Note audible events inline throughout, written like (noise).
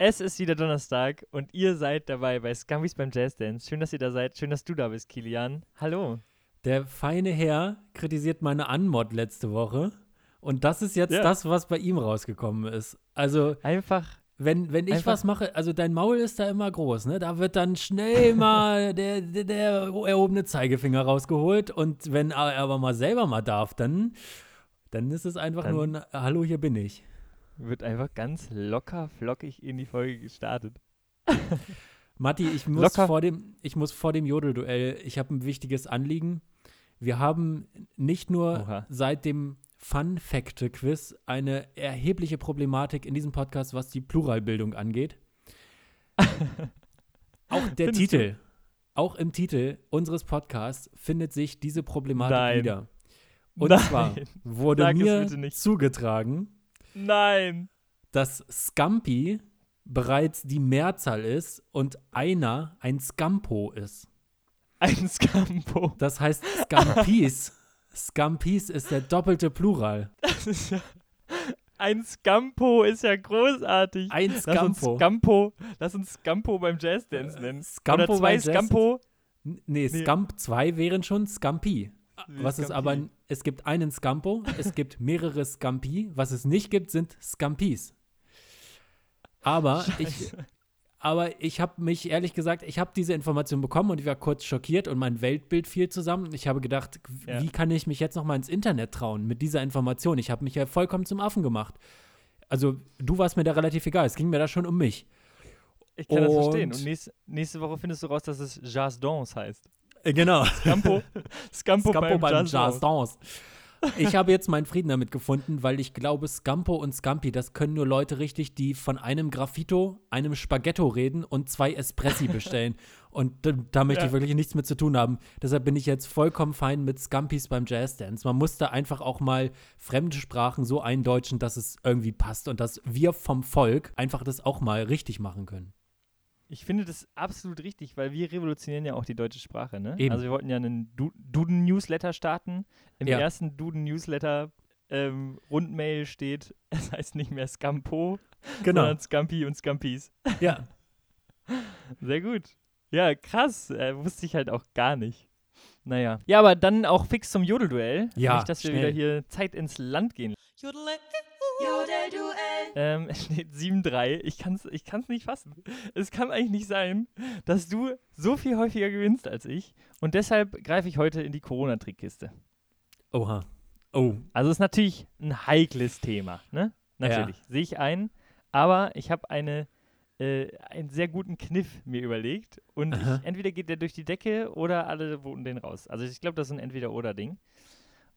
Es ist wieder Donnerstag und ihr seid dabei bei Scumbies beim Jazz Dance. Schön, dass ihr da seid. Schön, dass du da bist, Kilian. Hallo. Der feine Herr kritisiert meine Anmod letzte Woche. Und das ist jetzt Ja. das, was bei ihm rausgekommen ist. Also, Einfach. wenn, wenn ich Einfach- was mache, also dein Maul ist da immer groß, ne? Da wird dann schnell (laughs) mal der, der, der erhobene Zeigefinger rausgeholt. Und wenn er aber mal selber mal darf, dann, dann ist es einfach Dann- nur ein Hallo, hier bin ich. Wird einfach ganz locker, flockig in die Folge gestartet. (laughs) Matti, ich muss, Locker. vor dem, ich muss vor dem Jodelduell, ich habe ein wichtiges Anliegen. Wir haben nicht nur Oha. seit dem Fun-Fakte-Quiz eine erhebliche Problematik in diesem Podcast, was die Pluralbildung angeht. (laughs) Auch der Findest Titel, auch im Titel unseres Podcasts findet sich diese Problematik Nein. wieder. Und Nein. zwar wurde Sag mir zugetragen, Nein. dass Scampi bereits die Mehrzahl ist und einer ein Scampo ist. Ein Scampo. Das heißt Scampis. (laughs) Scampis ist der doppelte Plural. Das ist ja. Ein Scampo ist ja großartig. Ein Lass uns Scampo. Scampo, lass uns Scampo beim Jazzdance nennen. Scampo Oder zwei Scampo. Nee, Nee. Scamp 2 wären schon Scampi. Was es Scampi. aber, es gibt einen Scampo, es gibt mehrere Scampi. Was es nicht gibt, sind Scampis. Aber (laughs) ich, Scheiße. aber ich habe mich ehrlich gesagt, ich habe diese Information bekommen und ich war kurz schockiert und mein Weltbild fiel zusammen. Ich habe gedacht, Ja. wie kann ich mich jetzt noch mal ins Internet trauen mit dieser Information? Ich habe mich ja vollkommen zum Affen gemacht. Also, du warst mir da relativ egal. Es ging mir da schon um mich. Ich kann das verstehen. Und- Und nächste, nächste Woche findest du raus, dass es Jazz Dance heißt. Äh, genau. Scampo, (laughs) Scampo, Scampo beim, Jazz, Dance. Ich habe jetzt meinen Frieden damit gefunden, weil ich glaube, Scampo und Scampi, das können nur Leute richtig, die von einem Graffito, einem Spaghetto reden und zwei Espressi bestellen. Und da, da möchte Ja. ich wirklich nichts mit zu tun haben. Deshalb bin ich jetzt vollkommen fein mit Scampis beim Jazzdance. Man muss da einfach auch mal fremde Sprachen so eindeutschen, dass es irgendwie passt und dass wir vom Volk einfach das auch mal richtig machen können. Ich finde das absolut richtig, weil wir revolutionieren ja auch die deutsche Sprache, ne? Eben. Also wir wollten ja einen Du- Duden-Newsletter starten. Im Ja. ersten Duden-Newsletter ähm, Rundmail steht, (laughs) es heißt nicht mehr Scampo, sondern Scampi und Scampis. Ja. (laughs) Sehr gut. Ja, krass. Äh, wusste ich halt auch gar nicht. Naja. Ja, aber dann auch fix zum Jodelduell. Ja, Nicht, dass wir schnell. wieder hier Zeit ins Land gehen. Ähm, es steht 7-3. Ich kann es ich kann's nicht fassen. Es kann eigentlich nicht sein, dass du so viel häufiger gewinnst als ich. Und deshalb greife ich heute in die Corona-Trickkiste. Oha. Oh. Also ist natürlich ein heikles Thema, ne? Natürlich. Sehe ich ein. Aber ich habe eine, äh, einen sehr guten Kniff mir überlegt. Und ich, entweder geht der durch die Decke oder alle voten den raus. Also ich glaube, das ist ein Entweder-Oder-Ding.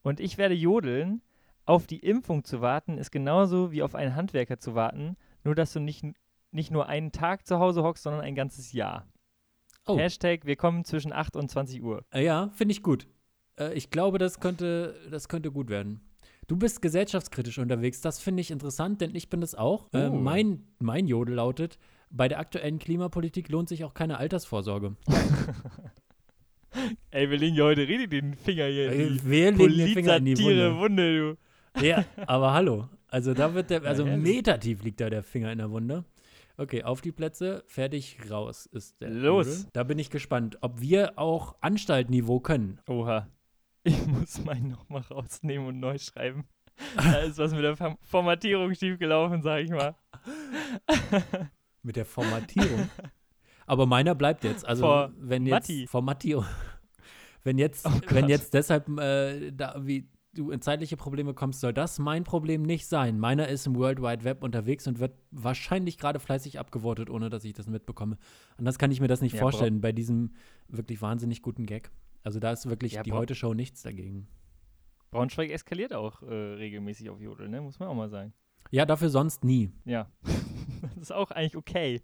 Und ich werde jodeln. Auf die Impfung zu warten, ist genauso wie auf einen Handwerker zu warten. Nur, dass du nicht, nicht nur einen Tag zu Hause hockst, sondern ein ganzes Jahr. Oh. Hashtag, wir kommen zwischen 8 und 20 Uhr. Äh, Ja, finde ich gut. Äh, ich glaube, das könnte, das könnte gut werden. Du bist gesellschaftskritisch unterwegs. Das finde ich interessant, denn ich bin das auch. Äh, Oh. mein, mein Jodel lautet: Bei der aktuellen Klimapolitik lohnt sich auch keine Altersvorsorge. (laughs) Ey, wir legen ja heute richtig den Finger hier in die Wir legen den Finger in die Wunde. Wunde, du. Ja, aber hallo. Also da wird der, also ehrlich. metertief liegt da der Finger in der Wunde. Okay, auf die Plätze, fertig, raus ist der. Los. Jodel. Da bin ich gespannt, ob wir auch Anstaltniveau können. Oha. Ich muss meinen nochmal rausnehmen und neu schreiben. (laughs) Da ist was mit der Form- Formatierung schiefgelaufen, sag ich mal. (laughs) Mit der Formatierung. Aber meiner bleibt jetzt. Also Vor wenn jetzt Matti. Formatierung. (laughs) Wenn jetzt, Oh wenn jetzt deshalb äh, da wie du in zeitliche Probleme kommst, soll das mein Problem nicht sein. Meiner ist im World Wide Web unterwegs und wird wahrscheinlich gerade fleißig abgewortet, ohne dass ich das mitbekomme. Anders kann ich mir das nicht Ja, vorstellen bei diesem wirklich wahnsinnig guten Gag. Also da ist wirklich Ja, die Heute-Show nichts dagegen. Braunschweig eskaliert auch äh, regelmäßig auf Jodel, ne? Muss man auch mal sagen. Ja, dafür sonst nie. Ja. (laughs) das ist auch eigentlich okay.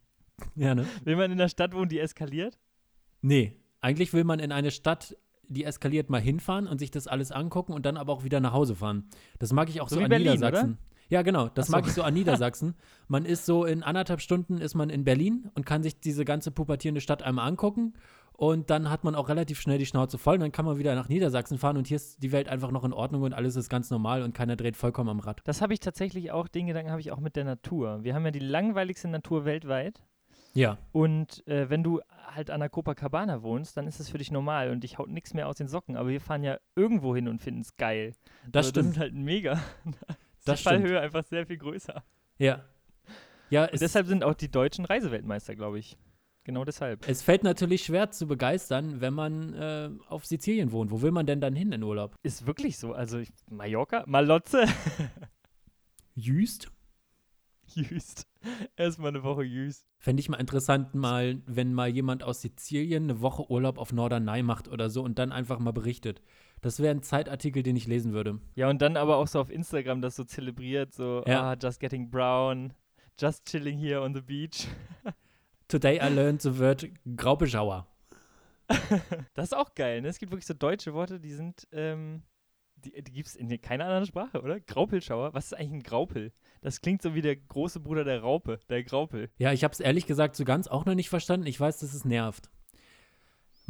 Ja, ne? Wenn man in einer Stadt wohnt, die eskaliert, Nee, eigentlich will man in eine Stadt, die eskaliert, mal hinfahren und sich das alles angucken und dann aber auch wieder nach Hause fahren. Das mag ich auch So so, an Berlin, Niedersachsen. Ja, genau, das so. mag ich so an (laughs) Niedersachsen. Man ist so in anderthalb Stunden ist man in Berlin und kann sich diese ganze pubertierende Stadt einmal angucken Und dann hat man auch relativ schnell die Schnauze voll. Und dann kann man wieder nach Niedersachsen fahren und hier ist die Welt einfach noch in Ordnung und alles ist ganz normal und keiner dreht vollkommen am Rad. Das habe ich tatsächlich auch, den Gedanken habe ich auch mit der Natur. Wir haben ja die langweiligste Natur weltweit. Ja. Und äh, wenn du halt an der Copacabana wohnst, dann ist das für dich normal und dich haut nichts mehr aus den Socken. Aber wir fahren ja irgendwo hin und finden es geil. Das also, stimmt. Das ist halt mega. (laughs) Das die Fallhöhe einfach sehr viel größer. Ja. Ja, und deshalb sind auch die deutschen Reiseweltmeister, glaube ich. Genau deshalb. Es fällt natürlich schwer zu begeistern, wenn man äh, auf Sizilien wohnt. Wo will man denn dann hin in Urlaub? Ist wirklich so. Also Mallorca, Malotze. (laughs) Jüst? Jüst. (laughs) Erstmal eine Woche Jüst. Fände ich mal interessant, mal, wenn mal jemand aus Sizilien eine Woche Urlaub auf Norderney macht oder so und dann einfach mal berichtet. Das wäre ein Zeitartikel, den ich lesen würde. Ja, und dann aber auch so auf Instagram das so zelebriert, so, Ja. ah, just getting brown, just chilling here on the beach. (laughs) Today I learned the word Graubeschauer. (laughs) Das ist auch geil, ne? Es gibt wirklich so deutsche Worte, die sind, ähm, die, die gibt es in keiner anderen Sprache, oder? Graupelschauer? Was ist eigentlich ein Graupel? Das klingt so wie der große Bruder der Raupe, der Graupel. Ja, ich habe es ehrlich gesagt so ganz auch noch nicht verstanden. Ich weiß, dass es nervt.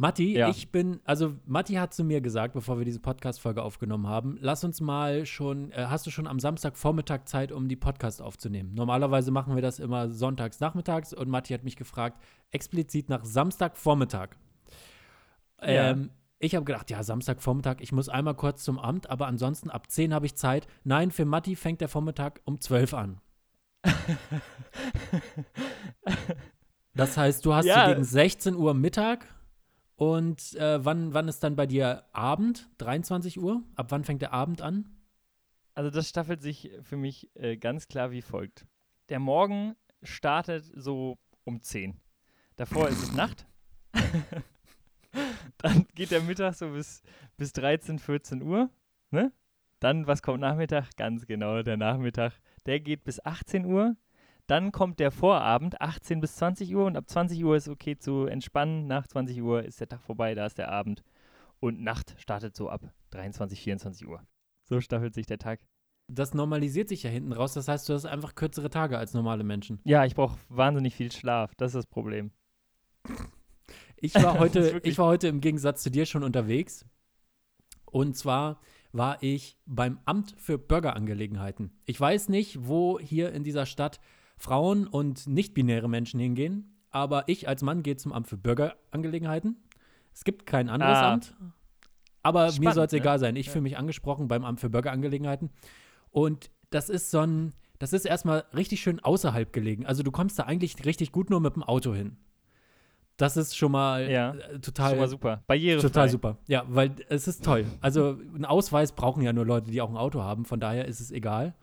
Matti, Ja. ich bin, also Matti hat zu mir gesagt, bevor wir diese Podcast-Folge aufgenommen haben, lass uns mal schon, äh, hast du schon am Samstagvormittag Zeit, um die Podcast aufzunehmen? Normalerweise machen wir das immer sonntags nachmittags und Matti hat mich gefragt, explizit nach Samstagvormittag. Ja. Ich habe gedacht, ja, Samstagvormittag, ich muss einmal kurz zum Amt, aber ansonsten ab 10 habe ich Zeit. Nein, für Matti fängt der Vormittag um 12 an. Das heißt, du hast Ja. gegen 16 Uhr Mittag und äh, wann, wann ist dann bei dir Abend? 23 Uhr? Ab wann fängt der Abend an? Also das staffelt sich für mich äh, ganz klar wie folgt. Der Morgen startet so um 10. Davor ist es Nacht. (laughs) Dann geht der Mittag so bis, bis 13, 14 Uhr. Ne? Dann, was kommt Nachmittag? Ganz genau, der Nachmittag. Der geht bis 18 Uhr. Dann kommt der Vorabend, 18 bis 20 Uhr. Und ab 20 Uhr ist okay zu entspannen. Nach 20 Uhr ist der Tag vorbei, da ist der Abend. Und Nacht startet so ab 23, 24 Uhr. So staffelt sich der Tag. Das normalisiert sich ja hinten raus. Das heißt, du hast einfach kürzere Tage als normale Menschen. Ja, ich brauche wahnsinnig viel Schlaf. Das ist das Problem. Ich war (laughs) heute, ich war heute im Gegensatz zu dir schon unterwegs. Und zwar war ich beim Amt für Bürgerangelegenheiten. Ich weiß nicht, wo hier in dieser Stadt Frauen und nicht-binäre Menschen hingehen, aber ich als Mann gehe zum Amt für Bürgerangelegenheiten. Es gibt kein anderes Ah. Amt. Aber mir Spannend, soll es ne? egal sein. Ich Ja. fühle mich angesprochen beim Amt für Bürgerangelegenheiten. Und das ist so ein, das ist erstmal richtig schön außerhalb gelegen. Also du kommst da eigentlich richtig gut nur mit dem Auto hin. Das ist schon mal Ja, äh, total, Schon mal super. Barrierefrei. total super. Ja, weil es ist toll. Also einen Ausweis brauchen ja nur Leute, die auch ein Auto haben. Von daher ist es egal.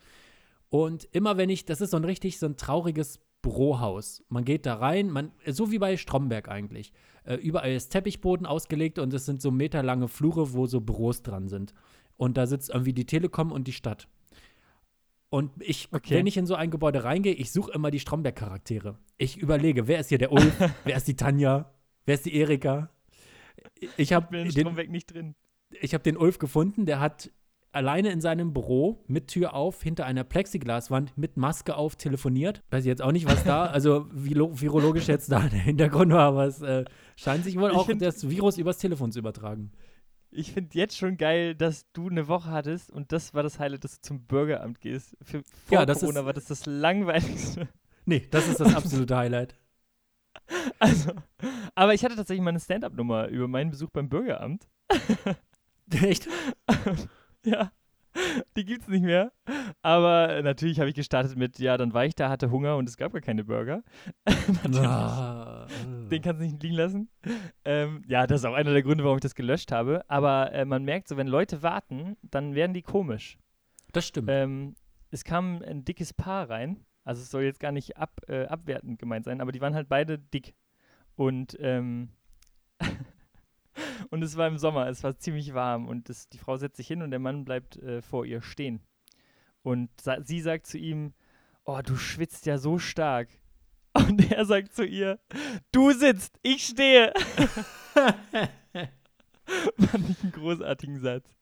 Und immer wenn ich, das ist so ein richtig so ein trauriges Bürohaus. Man geht da rein, man, so wie bei Stromberg eigentlich. Äh, überall ist Teppichboden ausgelegt und es sind so meterlange Flure, wo so Büros dran sind. Und da sitzt irgendwie die Telekom und die Stadt. Und ich, Okay. wenn ich in so ein Gebäude reingehe, ich suche immer die Stromberg-Charaktere. Ich überlege, wer ist hier der Ulf, (laughs) wer ist die Tanja, wer ist die Erika. Ich habe den, Stromberg nicht drin. ich hab den Ulf gefunden, der hat alleine in seinem Büro mit Tür auf, hinter einer Plexiglaswand, mit Maske auf, telefoniert. Weiß ich jetzt auch nicht, was da, (laughs) also vilo- virologisch jetzt da der Hintergrund war, aber es äh, scheint sich wohl Ich auch das Virus übers Telefon zu übertragen. Ich finde jetzt schon geil, dass du eine Woche hattest und das war das Highlight, dass du zum Bürgeramt gehst. Für, vor Ja, Corona ist- war das das langweiligste. Nee, das ist das absolute Highlight. (laughs) Also, aber ich hatte tatsächlich mal eine Stand-Up-Nummer über meinen Besuch beim Bürgeramt. (laughs) Echt? (laughs) ja, die gibt's nicht mehr. Aber natürlich habe ich gestartet mit, ja, dann war ich da, hatte Hunger und es gab gar keine Burger. (laughs) Ah, Den kannst du nicht liegen lassen. Ähm, ja, das ist auch einer der Gründe, warum ich das gelöscht habe. Aber äh, man merkt so, wenn Leute warten, dann werden die komisch. das stimmt. Ähm, es kam ein dickes Paar rein. Also es soll jetzt gar nicht ab, äh, abwertend gemeint sein, aber die waren halt beide dick. Und, ähm, und es war im Sommer, es war ziemlich warm und das, die Frau setzt sich hin und der Mann bleibt äh, vor ihr stehen. Und sa sie sagt zu ihm, oh, du schwitzt ja so stark. (laughs) Und er sagt zu ihr, du sitzt, ich stehe. (laughs) Fand ich einen großartigen Satz.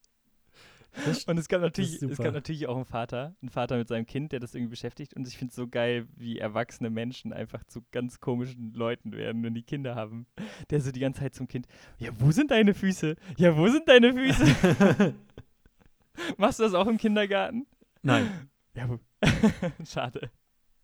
Das, Und es gab, natürlich, es gab natürlich auch einen Vater, einen Vater mit seinem Kind, der das irgendwie beschäftigt. Und ich finde es so geil, wie erwachsene Menschen einfach zu ganz komischen Leuten werden, wenn die Kinder haben. Der so die ganze Zeit zum Kind, ja, wo sind deine Füße? Ja, wo sind deine Füße? (laughs) Machst du das auch im Kindergarten? Nein. Ja? (laughs) Schade.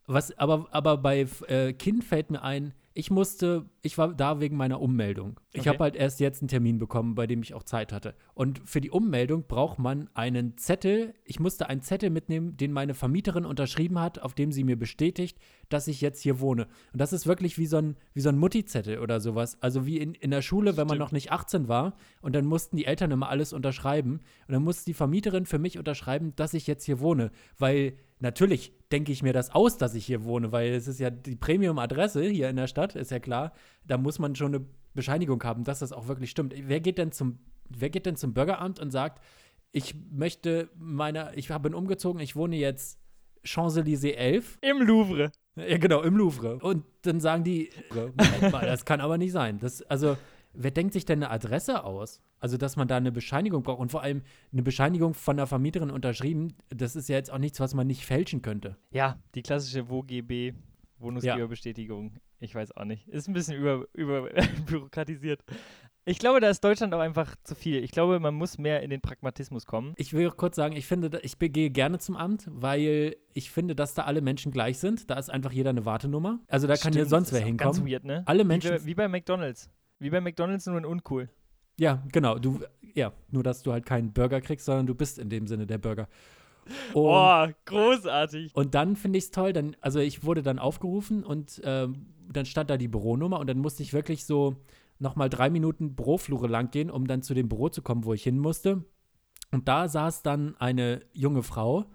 Was, aber, aber bei äh, Kind fällt mir ein, ich musste, ich war da wegen meiner Ummeldung. Ich Okay. habe halt erst jetzt einen Termin bekommen, bei dem ich auch Zeit hatte. Und für die Ummeldung braucht man einen Zettel. Ich musste einen Zettel mitnehmen, den meine Vermieterin unterschrieben hat, auf dem sie mir bestätigt, dass ich jetzt hier wohne. Und das ist wirklich wie so ein, wie so ein Mutti-Zettel oder sowas. Also wie in, in der Schule, wenn man Stimmt. noch nicht 18 war. Und dann mussten die Eltern immer alles unterschreiben. Und dann musste die Vermieterin für mich unterschreiben, dass ich jetzt hier wohne. Weil natürlich denke ich mir das aus, dass ich hier wohne, weil es ist ja die Premium-Adresse hier in der Stadt, ist ja klar. Da muss man schon eine Bescheinigung haben, dass das auch wirklich stimmt. Wer geht denn zum, wer geht denn zum Bürgeramt und sagt, ich möchte meine, ich bin umgezogen, ich wohne jetzt Champs-Élysées 11. Im Louvre. Ja, genau, im Louvre. Und dann sagen die, Moment mal, das kann aber nicht sein. Das, also, wer denkt sich denn eine Adresse aus? Also, dass man da eine Bescheinigung braucht und vor allem eine Bescheinigung von der Vermieterin unterschrieben, das ist ja jetzt auch nichts, was man nicht fälschen könnte. Ja, die klassische WOGB, Wohnungsgeberbestätigung. Ich weiß auch nicht. Ist ein bisschen über, über (laughs) bürokratisiert. Ich glaube, da ist Deutschland auch einfach zu viel. Ich glaube, man muss mehr in den Pragmatismus kommen. Ich will auch kurz sagen, ich finde, ich gehe gerne zum Amt, weil ich finde, dass da alle Menschen gleich sind. Da ist einfach jeder eine Wartenummer. Also da kann ja Stimmt, sonst wer hinkommen. Ganz weird, ne? Alle Wie Menschen. bei, wie bei McDonalds. Wie bei McDonalds, nur in uncool. Ja, genau. Du, ja, nur dass du halt keinen Burger kriegst, sondern du bist in dem Sinne der Burger. Und, Oh, großartig. und dann finde ich es toll, dann, also ich wurde dann aufgerufen und ähm, dann stand da die Büronummer und dann musste ich wirklich so nochmal drei Minuten Büroflure lang gehen, um dann zu dem Büro zu kommen, wo ich hin musste. Und da saß dann eine junge Frau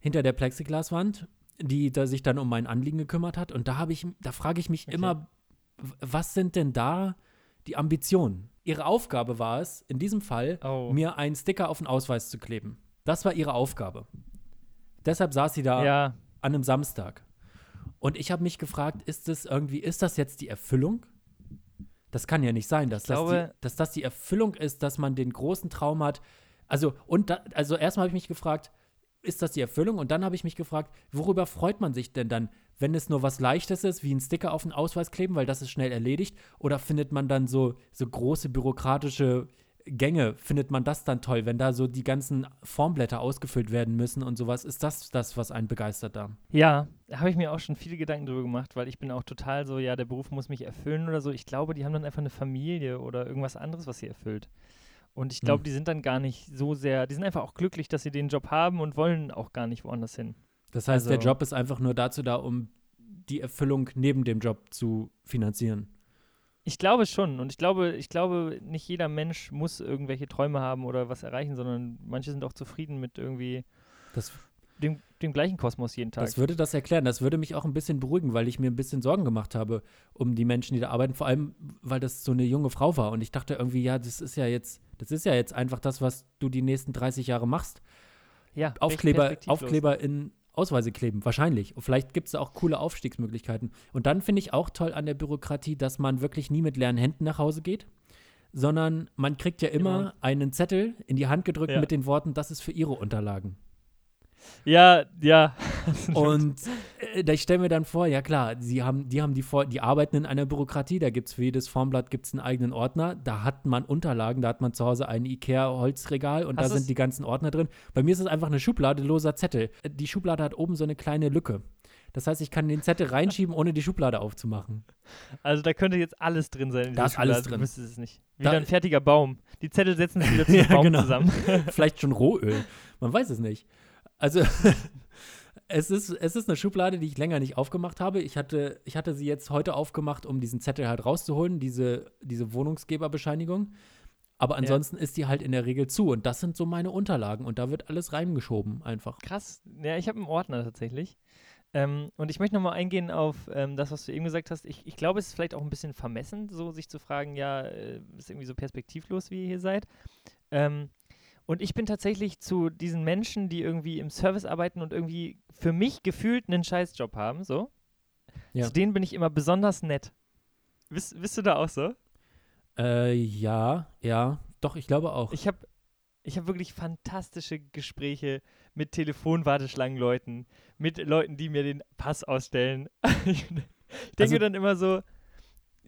hinter der Plexiglaswand, die da sich dann um mein Anliegen gekümmert hat. Und da habe ich, da frage ich mich Okay. immer, was sind denn da die Ambitionen? Ihre Aufgabe war es, in diesem Fall, Oh. mir einen Sticker auf den Ausweis zu kleben. Das war ihre Aufgabe. Deshalb saß sie da Ja, an einem Samstag. Und ich habe mich gefragt, ist das irgendwie, ist das jetzt die Erfüllung? Das kann ja nicht sein, dass, Ich das, die, glaube- dass das die Erfüllung ist, dass man den großen Traum hat. Also, und da, also erstmal habe ich mich gefragt, ist das die Erfüllung? Und dann habe ich mich gefragt, worüber freut man sich denn dann, wenn es nur was Leichtes ist, wie ein Sticker auf den Ausweis kleben, weil das ist schnell erledigt? Oder findet man dann so, so große bürokratische Gänge, findet man das dann toll, wenn da so die ganzen Formblätter ausgefüllt werden müssen und sowas? Ist das das, was einen begeistert da? ja, da habe ich mir auch schon viele Gedanken drüber gemacht, weil ich bin auch total so, ja, der Beruf muss mich erfüllen oder so. Ich glaube, die haben dann einfach eine Familie oder irgendwas anderes, was sie erfüllt. Und ich glaube, Hm. die sind dann gar nicht so sehr, die sind einfach auch glücklich, dass sie den Job haben und wollen auch gar nicht woanders hin. Das heißt, der Also- Job ist einfach nur dazu da, um die Erfüllung neben dem Job zu finanzieren. Ich glaube schon. Und ich glaube, ich glaube, nicht jeder Mensch muss irgendwelche Träume haben oder was erreichen, sondern manche sind auch zufrieden mit irgendwie Das, dem, dem gleichen Kosmos jeden Tag. das würde das erklären. Das würde mich auch ein bisschen beruhigen, weil ich mir ein bisschen Sorgen gemacht habe um die Menschen, die da arbeiten. Vor allem, weil das so eine junge Frau war. Und ich dachte irgendwie, ja, das ist ja jetzt, das ist ja jetzt einfach das, was du die nächsten 30 Jahre machst. ja, Aufkleber. Aufkleber in Ausweise kleben, wahrscheinlich. Und vielleicht gibt es auch coole Aufstiegsmöglichkeiten. Und dann finde ich auch toll an der Bürokratie, dass man wirklich nie mit leeren Händen nach Hause geht, sondern man kriegt ja immer Genau. einen Zettel in die Hand gedrückt Ja. mit den Worten, das ist für Ihre Unterlagen. Ja, ja. Und äh, da- ich stelle mir dann vor, ja klar, sie haben, die haben die, vor, die arbeiten in einer Bürokratie, da gibt es für jedes Formblatt gibt's einen eigenen Ordner, da hat man Unterlagen, da hat man zu Hause ein Ikea-Holzregal und Hast da sind die ganzen Ordner drin. Bei mir ist es einfach eine Schublade loser Zettel. Die Schublade hat oben so eine kleine Lücke. Das heißt, ich kann den Zettel reinschieben, ohne die Schublade aufzumachen. Also da könnte jetzt alles drin sein. In Da ist alles drin. Du es nicht. Wie Da- ein fertiger Baum. Die Zettel setzen sich wieder (laughs) zum Ja, Baum genau. zusammen. Vielleicht schon Rohöl. Man weiß es nicht. Also, (laughs) es ist, es ist eine Schublade, die ich länger nicht aufgemacht habe. Ich hatte, ich hatte sie jetzt heute aufgemacht, um diesen Zettel halt rauszuholen, diese, diese Wohnungsgeberbescheinigung. Aber ansonsten ist die halt in der Regel zu. Und das sind so meine Unterlagen. Und da wird alles reingeschoben einfach. Krass. Ja, ich habe einen Ordner tatsächlich. Ähm, und ich möchte nochmal eingehen auf ähm, das, was du eben gesagt hast. Ich, ich glaube, es ist vielleicht auch ein bisschen vermessen, so sich zu fragen, ja, äh, ist irgendwie so perspektivlos, wie ihr hier seid. Ähm, und ich bin tatsächlich zu diesen Menschen, die irgendwie im Service arbeiten und irgendwie für mich gefühlt einen Scheißjob haben, so. Ja. Zu denen bin ich immer besonders nett. Bist, bist du da auch so? Äh, ja, ja. Doch, ich glaube auch. Ich habe ich habe wirklich fantastische Gespräche mit Telefonwarteschlangenleuten, mit Leuten, die mir den Pass ausstellen. (laughs) ich denke Also- dann immer so,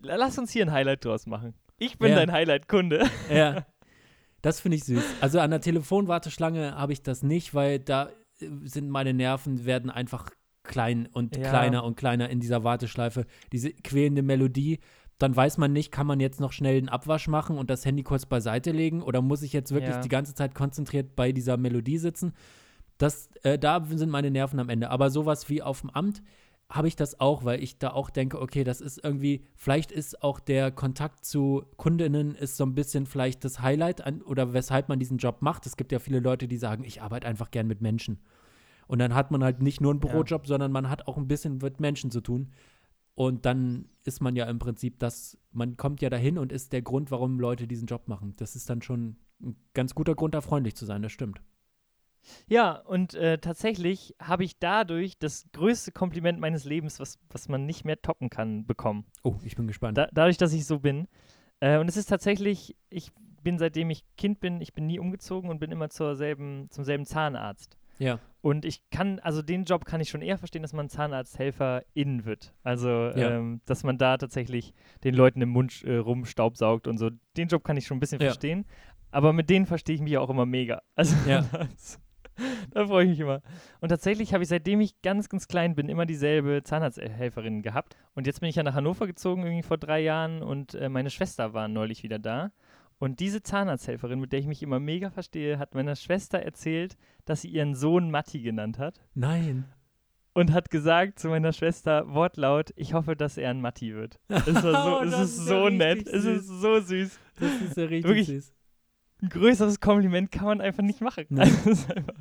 la- lass uns hier ein Highlight draus machen. Ich bin Ja. dein Highlight-Kunde. Ja. (laughs) Das finde ich süß. Also an der Telefonwarteschlange habe ich das nicht, weil da äh, sind meine Nerven, werden einfach klein und Ja. kleiner und kleiner in dieser Warteschleife. Diese quälende Melodie, dann weiß man nicht, kann man jetzt noch schnell einen Abwasch machen und das Handy kurz beiseite legen oder muss ich jetzt wirklich Ja. die ganze Zeit konzentriert bei dieser Melodie sitzen? Das, äh, da sind meine Nerven am Ende. Aber sowas wie auf dem Amt habe ich das auch, weil ich da auch denke, okay, das ist irgendwie, vielleicht ist auch der Kontakt zu Kundinnen ist so ein bisschen vielleicht das Highlight an, oder weshalb man diesen Job macht. Es gibt ja viele Leute, die sagen, ich arbeite einfach gern mit Menschen. Und dann hat man halt nicht nur einen Ja. Bürojob, sondern man hat auch ein bisschen mit Menschen zu tun. Und dann ist man ja im Prinzip das, man kommt ja dahin und ist der Grund, warum Leute diesen Job machen. Das ist dann schon ein ganz guter Grund, da freundlich zu sein, das stimmt. Ja, und äh, tatsächlich habe ich dadurch das größte Kompliment meines Lebens, was, was man nicht mehr toppen kann, bekommen. Oh, ich bin gespannt. Da, dadurch, dass ich so bin. Äh, und es ist tatsächlich, ich bin seitdem ich Kind bin, ich bin nie umgezogen und bin immer zur selben, zum selben Zahnarzt. ja, Und ich kann, also den Job kann ich schon eher verstehen, dass man Zahnarzthelfer innen wird. Also, Ja. ähm, dass man da tatsächlich den Leuten im Mund äh, rumstaubsaugt und so. Den Job kann ich schon ein bisschen Ja. verstehen. Aber mit denen verstehe ich mich auch immer mega. Also, Ja. (laughs) da freue ich mich immer. Und tatsächlich habe ich, seitdem ich ganz, ganz klein bin, immer dieselbe Zahnarzthelferin gehabt. Und jetzt bin ich ja nach Hannover gezogen, irgendwie vor drei Jahren. Und äh, meine Schwester war neulich wieder da. Und diese Zahnarzthelferin, mit der ich mich immer mega verstehe, hat meiner Schwester erzählt, dass sie ihren Sohn Matti genannt hat nein. und hat gesagt zu meiner Schwester wortlaut, ich hoffe, dass er ein Matti wird. Es, war so, Oh, (laughs) es das ist ist so nett, richtig es ist süß. so süß. Das ist ja richtig Wirklich. süß. Ein größeres Kompliment kann man einfach nicht machen. Nee. Also, einfach,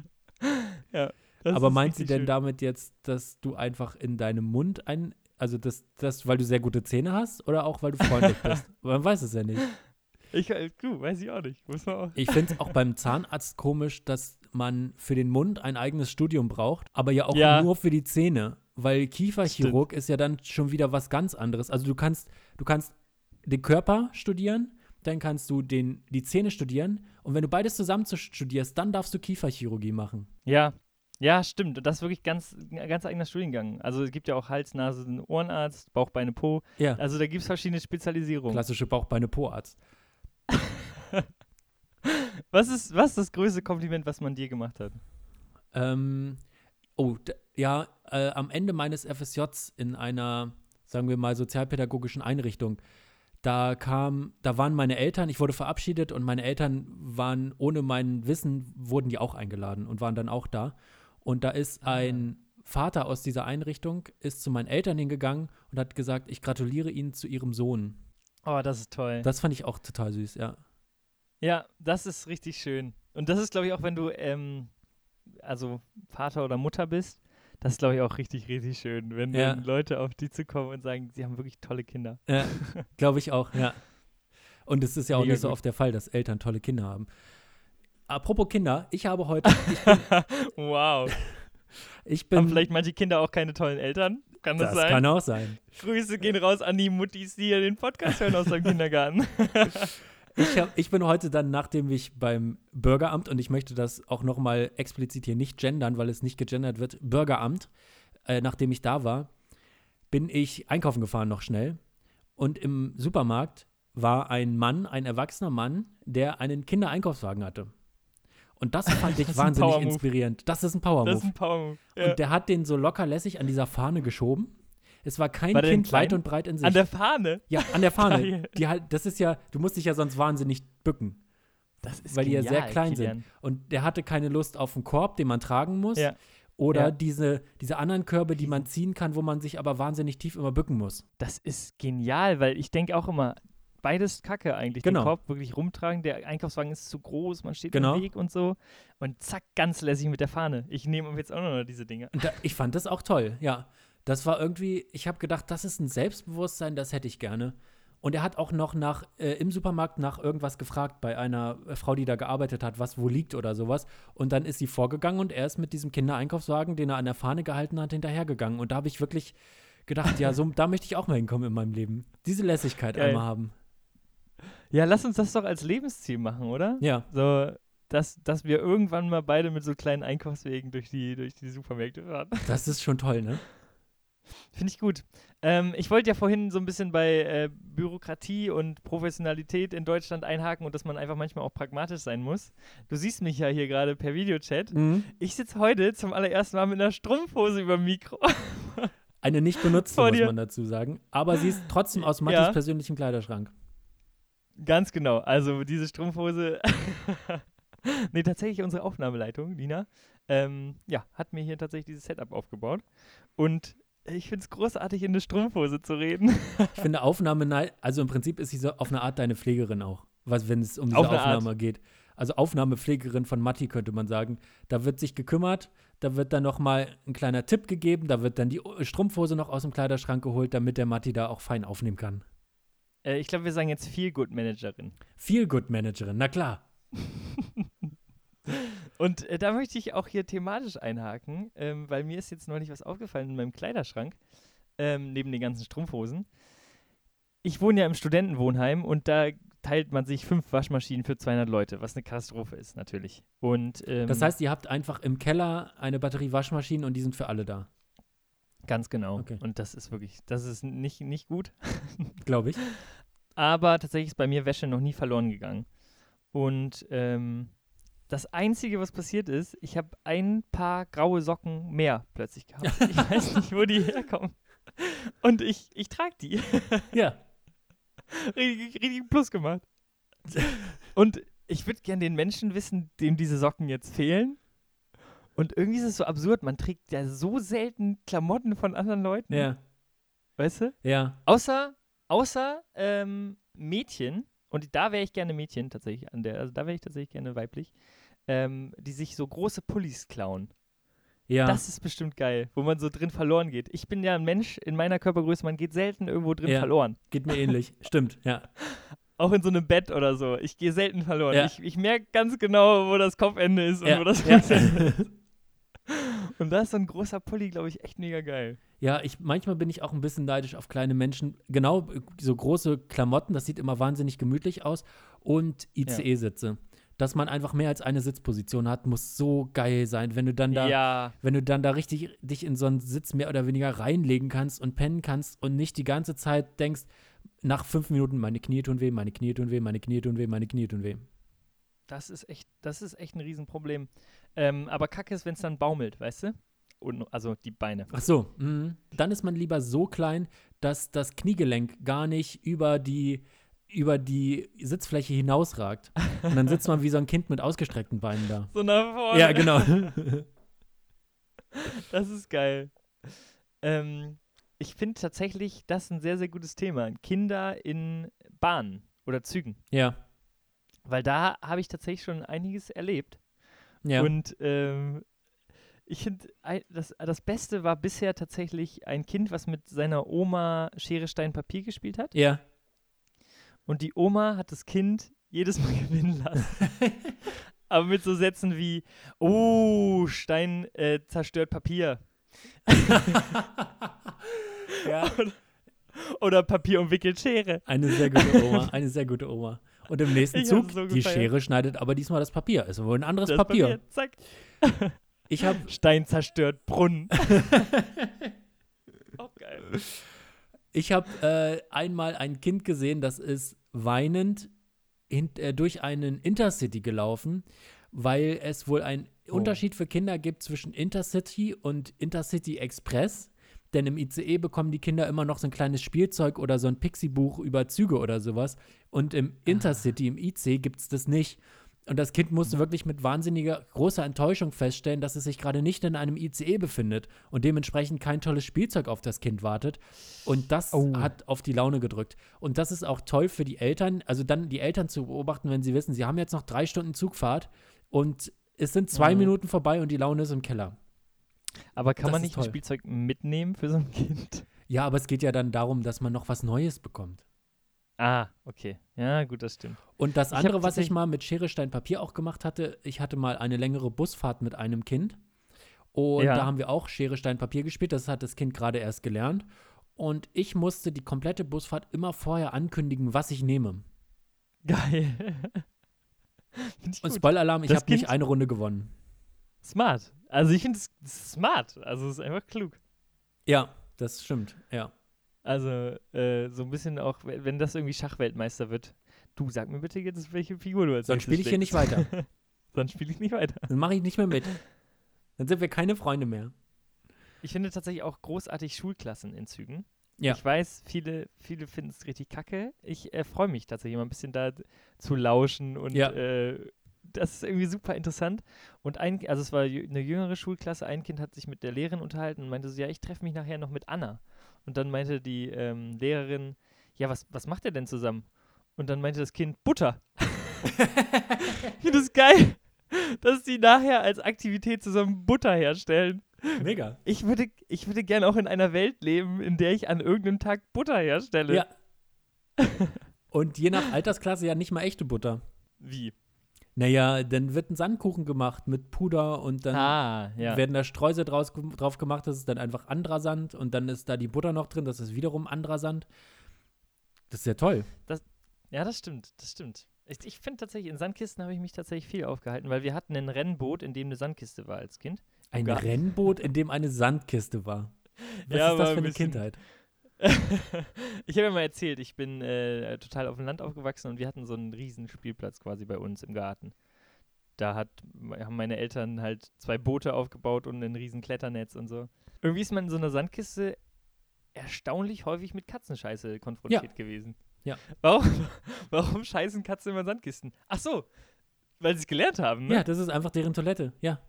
ja, Aber meint sie denn schön. damit jetzt, dass du einfach in deinem Mund ein, also das, das, weil du sehr gute Zähne hast oder auch weil du freundlich (laughs) bist? Man weiß es ja nicht. Ich, äh, du, weiß ich auch nicht. Auch. Ich finde es auch beim Zahnarzt komisch, dass man für den Mund ein eigenes Studium braucht, aber ja auch Ja. nur für die Zähne, weil Kieferchirurg ist ja dann schon wieder was ganz anderes. Also du kannst, du kannst den Körper studieren, dann kannst du den, die Zähne studieren und wenn du beides zusammen zu- studierst, dann darfst du Kieferchirurgie machen. Ja. Ja, stimmt. Und Das ist wirklich ganz, ein ganz eigener Studiengang. Also es gibt ja auch Hals, Nase, Ohrenarzt, Bauch, Beine, Po. Ja, Also da gibt es verschiedene Spezialisierungen. klassische Bauchbeine-Po-Arzt. (laughs) Was ist, was ist das größte Kompliment, was man dir gemacht hat? Ähm, oh, ja, äh, am Ende meines FSJs in einer, sagen wir mal, sozialpädagogischen Einrichtung, da kam, da waren meine Eltern, ich wurde verabschiedet und meine Eltern waren, ohne mein Wissen, wurden die auch eingeladen und waren dann auch da. Und da ist Ah. ein Vater aus dieser Einrichtung, ist zu meinen Eltern hingegangen und hat gesagt, ich gratuliere ihnen zu ihrem Sohn. Oh, das ist toll. Das fand ich auch total süß, ja. Ja, das ist richtig schön. Und das ist, glaube ich, auch wenn du, ähm, also Vater oder Mutter bist, das ist, glaube ich, auch richtig, richtig schön, wenn Ja. Leute auf die zukommen und sagen, sie haben wirklich tolle Kinder. Ja, (laughs) glaube ich auch, ja. Und es ist ja auch Mega nicht so gut. oft der Fall, dass Eltern tolle Kinder haben. Apropos Kinder, ich habe heute, (laughs) wow. (laughs) ich Haben bin, vielleicht manche Kinder auch keine tollen Eltern? Kann das, das sein? kann auch sein. Grüße gehen raus an die Muttis, die hier den Podcast hören aus dem Kindergarten. Ich, hab, ich bin heute dann, nachdem ich beim Bürgeramt, und ich möchte das auch nochmal explizit hier nicht gendern, weil es nicht gegendert wird, Bürgeramt, äh, nachdem ich da war, bin ich einkaufen gefahren noch schnell. Und im Supermarkt war ein Mann, ein erwachsener Mann, der einen Kindereinkaufswagen hatte. Und das (laughs) fand ich Das wahnsinnig inspirierend. Das ist ein Power-Move. Das ist ein Power-Move. Ja. Und der hat den so locker lässig an dieser Fahne geschoben. Es war kein War Kind weit und breit in Sicht. An der Fahne. ja, an der Fahne. Die halt, das ist ja, du musst dich ja sonst wahnsinnig bücken. Das ist Weil die ja sehr genial, klein Kilian. sind. Und der hatte keine Lust auf einen Korb, den man tragen muss. Ja. Oder Ja. diese, diese anderen Körbe, die man ziehen kann, wo man sich aber wahnsinnig tief immer bücken muss. Das ist genial, weil ich denke auch immer, beides Kacke eigentlich. Genau. Den Korb wirklich rumtragen, der Einkaufswagen ist zu groß, man steht Genau. im Weg und so. Und zack, ganz lässig mit der Fahne. Ich nehme jetzt auch noch diese Dinge. Da, ich fand das auch toll, ja. Das war irgendwie, ich habe gedacht, das ist ein Selbstbewusstsein, das hätte ich gerne. Und er hat auch noch nach, äh, im Supermarkt nach irgendwas gefragt bei einer äh, Frau, die da gearbeitet hat, was wo liegt oder sowas. Und dann ist sie vorgegangen und er ist mit diesem Kindereinkaufswagen, den er an der Fahne gehalten hat, hinterhergegangen. Und da habe ich wirklich gedacht, ja, so, da möchte ich auch mal hinkommen in meinem Leben. Diese Lässigkeit Geil. einmal haben. Ja, lass uns das doch als Lebensziel machen, oder? Ja, So, dass, dass wir irgendwann mal beide mit so kleinen Einkaufswegen durch die, durch die Supermärkte fahren. Das ist schon toll, ne? (laughs) Finde ich gut. Ähm, ich wollte ja vorhin so ein bisschen bei äh, Bürokratie und Professionalität in Deutschland einhaken und dass man einfach manchmal auch pragmatisch sein muss. Du siehst mich ja hier gerade per Videochat. Mhm. Ich sitze heute zum allerersten Mal mit einer Strumpfhose über dem Mikro. (laughs) Eine nicht benutzte, muss man dazu sagen. Aber sie ist trotzdem aus Mattis Ja. persönlichem Kleiderschrank. Ganz genau. Also diese Strumpfhose. (laughs) nee, tatsächlich unsere Aufnahmeleitung, Nina, ähm, ja, hat mir hier tatsächlich dieses Setup aufgebaut. Und ich finde es großartig, in eine Strumpfhose zu reden. Ich finde Aufnahme, also im Prinzip ist sie so auf eine Art deine Pflegerin auch, was, wenn es um diese Auf eine Art. Aufnahme geht. Also Aufnahmepflegerin von Matti könnte man sagen. Da wird sich gekümmert, da wird dann noch mal ein kleiner Tipp gegeben, da wird dann die Strumpfhose noch aus dem Kleiderschrank geholt, damit der Matti da auch fein aufnehmen kann. äh, ich glaube, wir sagen jetzt Feel Good Managerin. Feel Good Managerin, na klar. (laughs) Und äh, da möchte ich auch hier thematisch einhaken, ähm, weil mir ist jetzt neulich was aufgefallen in meinem Kleiderschrank, ähm, neben den ganzen Strumpfhosen. Ich wohne ja im Studentenwohnheim und da teilt man sich fünf Waschmaschinen für 200 Leute, was eine Katastrophe ist, natürlich. Und ähm, Das heißt, ihr habt einfach im Keller eine Batterie Waschmaschinen und die sind für alle da, ganz genau. Okay. Und das ist wirklich, das ist nicht, nicht gut. (laughs) glaube ich. Aber tatsächlich ist bei mir Wäsche noch nie verloren gegangen. Und ähm, das Einzige, was passiert ist, ich habe ein paar graue Socken mehr plötzlich gehabt. Ich weiß nicht, wo die herkommen. Und ich, ich trage die. Ja. richtig, richtig Plus gemacht. Und ich würde gern den Menschen wissen, dem diese Socken jetzt fehlen. Und irgendwie ist es so absurd, man trägt ja so selten Klamotten von anderen Leuten. Ja. Weißt du? Ja. Außer, außer ähm, Mädchen, und da wäre ich gerne Mädchen tatsächlich an der, also da wäre ich tatsächlich gerne weiblich, ähm, die sich so große Pullis klauen. Ja. Das ist bestimmt geil, wo man so drin verloren geht. Ich bin ja ein Mensch in meiner Körpergröße, man geht selten irgendwo drin Ja. verloren. geht mir ähnlich. (laughs) Stimmt, ja. Auch in so einem Bett oder so. Ich gehe selten verloren. Ja. Ich, ich merke ganz genau, wo das Kopfende ist und Ja. wo das Ja. Fußende (laughs) ist. Und da ist so ein großer Pulli, glaube ich, echt mega geil. Ja, ich, manchmal bin ich auch ein bisschen neidisch auf kleine Menschen. Genau, äh, so große Klamotten, das sieht immer wahnsinnig gemütlich aus. Und ICE-Sitze. Dass man einfach mehr als eine Sitzposition hat, muss so geil sein, wenn du dann da, ja, wenn du dann da richtig dich in so einen Sitz mehr oder weniger reinlegen kannst und pennen kannst und nicht die ganze Zeit denkst, nach fünf Minuten, meine Knie tun weh, meine Knie tun weh, meine Knie tun weh, meine Knie tun weh. Das ist echt, das ist echt ein Riesenproblem. Ähm, aber Kacke ist, wenn es dann baumelt, weißt du? Und, also die Beine. Ach so, mhm. dann ist man lieber so klein, dass das Kniegelenk gar nicht über die, über die Sitzfläche hinausragt. Und dann sitzt man wie so ein Kind mit ausgestreckten Beinen da. So nach vorne. Ja, genau. (laughs) Das ist geil. Ähm, ich finde tatsächlich das ein sehr, sehr gutes Thema. Kinder in Bahnen oder Zügen. ja, Weil da habe ich tatsächlich schon einiges erlebt. ja. Und ähm, ich finde, das, das Beste war bisher tatsächlich ein Kind, was mit seiner Oma Schere, Stein, Papier gespielt hat. ja. Und die Oma hat das Kind jedes Mal (laughs) gewinnen lassen. Aber mit so Sätzen wie, oh, Stein äh, zerstört Papier. (laughs) ja. (laughs) Oder Papier umwickelt Schere. Eine sehr gute Oma, eine sehr gute Oma. Und im nächsten Ich Zug, so die. Schere schneidet aber diesmal das Papier. Ist wohl ein anderes Das Papier. Zack. Ich habe Stein zerstört Brunnen. Auch geil. Ich habe äh, einmal ein Kind gesehen, das ist weinend hin, äh, durch einen Intercity gelaufen, weil es wohl einen Oh. Unterschied für Kinder gibt zwischen Intercity und Intercity Express. Denn im ICE bekommen die Kinder immer noch so ein kleines Spielzeug oder so ein Pixie-Buch über Züge oder sowas. Und im Intercity, im IC, gibt es das nicht. Und das Kind musste wirklich mit wahnsinniger großer Enttäuschung feststellen, dass es sich gerade nicht in einem ICE befindet und dementsprechend kein tolles Spielzeug auf das Kind wartet. Und das Oh. hat auf die Laune gedrückt. Und das ist auch toll für die Eltern, also dann die Eltern zu beobachten, wenn sie wissen, sie haben jetzt noch drei Stunden Zugfahrt und es sind zwei Mhm. Minuten vorbei und die Laune ist im Keller. Aber kann Das man nicht ein. Spielzeug mitnehmen für so ein Kind? Ja, aber es geht ja dann darum, dass man noch was Neues bekommt. Ah, okay. Ja, gut, das stimmt. Und das Ich andere, was ich mal mit Schere, Stein, Papier auch gemacht hatte, ich hatte mal eine längere Busfahrt mit einem Kind. Und Ja. da haben wir auch Schere, Stein, Papier gespielt. Das hat das Kind gerade erst gelernt. Und ich musste die komplette Busfahrt immer vorher ankündigen, was ich nehme. Geil. (laughs) Ich Und. Spoiler-Alarm, ich habe nicht eine Runde gewonnen. Smart. Also ich finde es smart. Also es ist einfach klug. Ja, das stimmt, ja. Also äh, so ein bisschen auch, wenn das irgendwie Schachweltmeister wird. Du sag mir bitte jetzt, welche Figur du als Sonst spiele ich hier nicht weiter. (laughs) Sonst spiele ich nicht weiter. Dann mache ich nicht mehr mit. Dann sind wir keine Freunde mehr. Ich finde tatsächlich auch großartig Schulklassen in Zügen. Ja. Ich weiß, viele, viele finden es richtig kacke. Ich äh, freue mich tatsächlich mal ein bisschen da zu lauschen und Ja. äh, das ist irgendwie super interessant. Und ein, also es war eine jüngere Schulklasse, ein Kind hat sich mit der Lehrerin unterhalten und meinte so, ja, ich treffe mich nachher noch mit Anna. Und dann meinte die ähm, Lehrerin, ja, was, was macht ihr denn zusammen? Und dann meinte das Kind, Butter. (laughs) ich finde das geil, dass die nachher als Aktivität zusammen Butter herstellen. Mega. Ich würde, ich würde gerne auch in einer Welt leben, in der ich an irgendeinem Tag Butter herstelle. Ja. Und je nach Altersklasse ja nicht mal echte Butter. Wie? Naja, dann wird ein Sandkuchen gemacht mit Puder und dann ah, ja. werden da Streusel draus, drauf gemacht, das ist dann einfach anderer Sand und dann ist da die Butter noch drin, das ist wiederum anderer Sand. Das ist ja toll. Ja, das stimmt, das stimmt. Ich, ich finde tatsächlich, in Sandkisten habe ich mich tatsächlich viel aufgehalten, weil wir hatten ein Rennboot, in dem eine Sandkiste war als Kind. Ein. Rennboot, in dem eine Sandkiste war. (laughs) Was Ja, ist das für ein eine bisschen- Kindheit? (laughs) ich habe ja mal erzählt, ich bin äh, total auf dem Land aufgewachsen und wir hatten so einen riesen Spielplatz quasi bei uns im Garten. Da hat, haben meine Eltern halt zwei Boote aufgebaut und ein riesen Kletternetz und so. Irgendwie ist man in so einer Sandkiste erstaunlich häufig mit Katzenscheiße konfrontiert gewesen. Ja. Warum, (laughs) warum scheißen Katzen immer in Sandkisten? Ach so, weil sie es gelernt haben, ne? Ja, das ist einfach deren Toilette. Ja.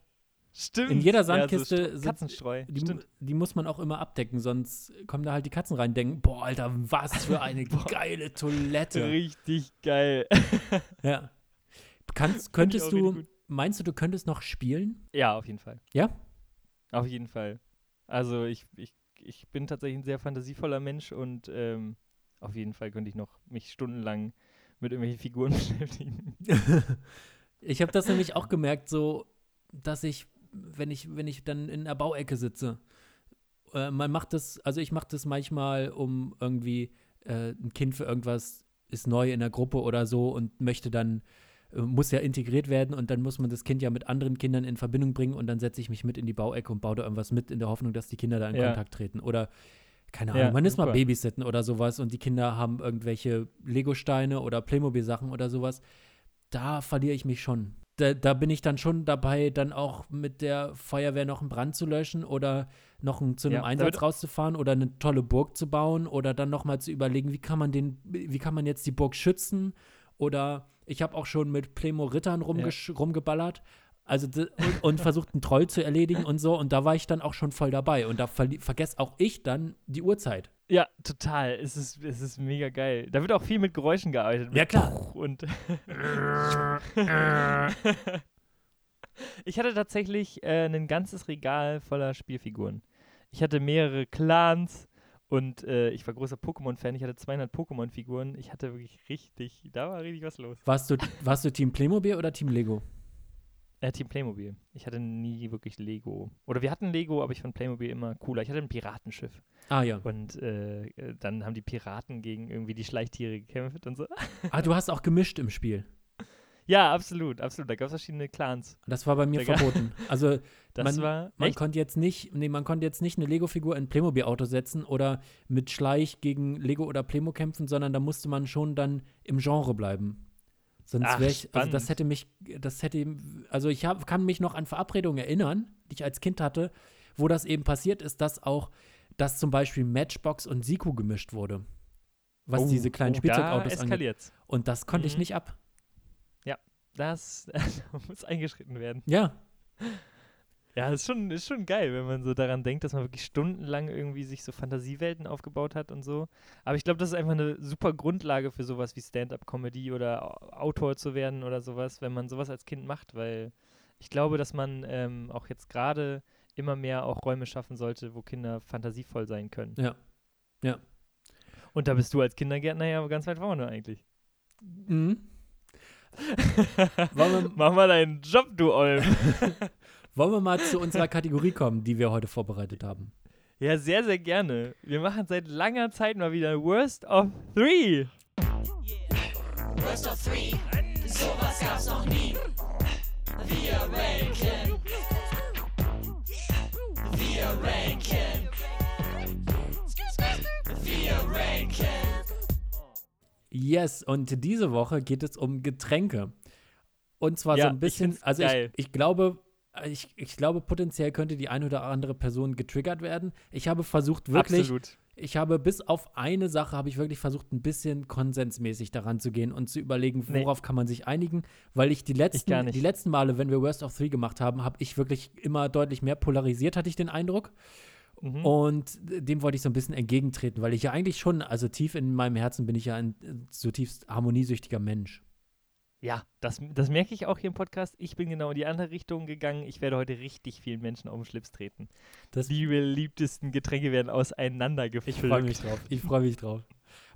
Stimmt. in jeder Ja, so Sandkiste sind- Katzenstreu. Die, die muss man auch immer abdecken, sonst kommen da halt die Katzen rein und denken, boah, Alter, was für eine (laughs) geile Toilette. Richtig geil. (laughs) Ja. Kannst, könntest du, meinst du, du könntest noch spielen? Ja, auf jeden Fall. Ja? Auf jeden Fall. Also ich, ich, ich bin tatsächlich ein sehr fantasievoller Mensch und ähm, auf jeden Fall könnte ich noch mich stundenlang mit irgendwelchen Figuren (laughs) beschäftigen. Ich habe das nämlich auch gemerkt, so, dass ich, wenn ich, wenn ich dann in der Bauecke sitze, äh, man macht das, also ich mache das manchmal, um irgendwie äh, ein Kind für irgendwas ist neu in der Gruppe oder so und möchte dann, äh, muss ja integriert werden und dann muss man das Kind ja mit anderen Kindern in Verbindung bringen und dann setze ich mich mit in die Bauecke und baue da irgendwas mit in der Hoffnung, dass die Kinder da in Ja. Kontakt treten. Oder keine Ja, Ahnung, man ist mal super. Babysitten oder sowas und die Kinder haben irgendwelche Lego-Steine oder Playmobil-Sachen oder sowas. Da verliere ich mich schon. Da, da bin ich dann schon dabei, dann auch mit der Feuerwehr noch einen Brand zu löschen oder noch ein, zu einem Ja, Einsatz wird- rauszufahren oder eine tolle Burg zu bauen oder dann noch mal zu überlegen, wie kann man den, wie kann man jetzt die Burg schützen? Oder ich habe auch schon mit Playmo-Rittern rumgesch- rumgeballert. Also und, und versucht, einen Troll zu erledigen und so. Und da war ich dann auch schon voll dabei. Und da vergesse auch ich dann die Uhrzeit. Ja, total. Es ist, es ist mega geil. Da wird auch viel mit Geräuschen gearbeitet. Ja, klar. Und (laughs) ich hatte tatsächlich äh, ein ganzes Regal voller Spielfiguren. Ich hatte mehrere Clans und äh, ich war großer Pokémon-Fan. Ich hatte 200 Pokémon-Figuren. Ich hatte wirklich richtig, da war richtig was los. Warst du, warst du Team Playmobil oder Team Lego? Äh, Team Playmobil. Ich hatte nie wirklich Lego. Oder wir hatten Lego, aber ich fand Playmobil immer cooler. Ich hatte ein Piratenschiff. Ah ja. Und äh, dann haben die Piraten gegen irgendwie die Schleichtiere gekämpft und so. Ah, du hast auch gemischt im Spiel. (laughs) Ja, absolut, absolut. Da gab es verschiedene Clans. Das war bei mir verboten. Also (laughs) Man- war man konnte jetzt nicht, nee, man konnte jetzt nicht eine Lego-Figur in ein Playmobil-Auto setzen oder mit Schleich gegen Lego oder Playmo kämpfen, sondern da musste man schon dann im Genre bleiben. Sonst wäre ich, also das hätte mich, das hätte, also ich hab, kann mich noch an Verabredungen erinnern, die ich als Kind hatte, wo das eben passiert ist, dass auch, dass zum Beispiel Matchbox und Siku gemischt wurde. Was Oh, diese kleinen oh, Spielzeugautos angeht. Und das konnte ich Mhm. nicht ab. Das da (laughs) muss eingeschritten werden. Ja, Ja, ist schon, ist schon geil, wenn man so daran denkt, dass man wirklich stundenlang irgendwie sich so Fantasiewelten aufgebaut hat und so. Aber ich glaube, das ist einfach eine super Grundlage für sowas wie Stand-up-Comedy oder Au- Autor zu werden oder sowas, wenn man sowas als Kind macht, weil ich glaube, dass man ähm, auch jetzt gerade immer mehr auch Räume schaffen sollte, wo Kinder fantasievoll sein können. ja. Ja. Und da bist du als Kindergärtner ja ganz weit vorne eigentlich. Mhm. (laughs) Wir- Mach mal deinen Job, du Olm. (laughs) Wollen wir mal zu unserer Kategorie kommen, die wir heute vorbereitet haben? ja, sehr, sehr gerne. Wir machen seit langer Zeit mal wieder Worst of Three. Worst of three. Sowas gab's noch nie. Wir ranken. Wir ranken. Wir ranken. Yes, und diese Woche geht es um Getränke. Und zwar Ja, so ein bisschen, also ich, ich glaube, ich, ich glaube, potenziell könnte die eine oder andere Person getriggert werden. Ich habe versucht, wirklich, Absolut. ich habe bis auf eine Sache, habe ich wirklich versucht, ein bisschen konsensmäßig daran zu gehen und zu überlegen, Nee. worauf kann man sich einigen, weil ich die letzten, gar nicht. die letzten Male, wenn wir Worst of Three gemacht haben, habe ich wirklich immer deutlich mehr polarisiert, hatte ich den Eindruck. Mhm. Und dem wollte ich so ein bisschen entgegentreten, weil ich ja eigentlich schon, also tief in meinem Herzen bin ich ja ein äh, zutiefst harmoniesüchtiger Mensch. Ja, das, das merke ich auch hier im Podcast. Ich bin genau in die andere Richtung gegangen. Ich werde heute richtig vielen Menschen auf den Schlips treten. Das- die beliebtesten Getränke werden Ich auseinandergepflückt. freue mich drauf. Ich freue mich drauf.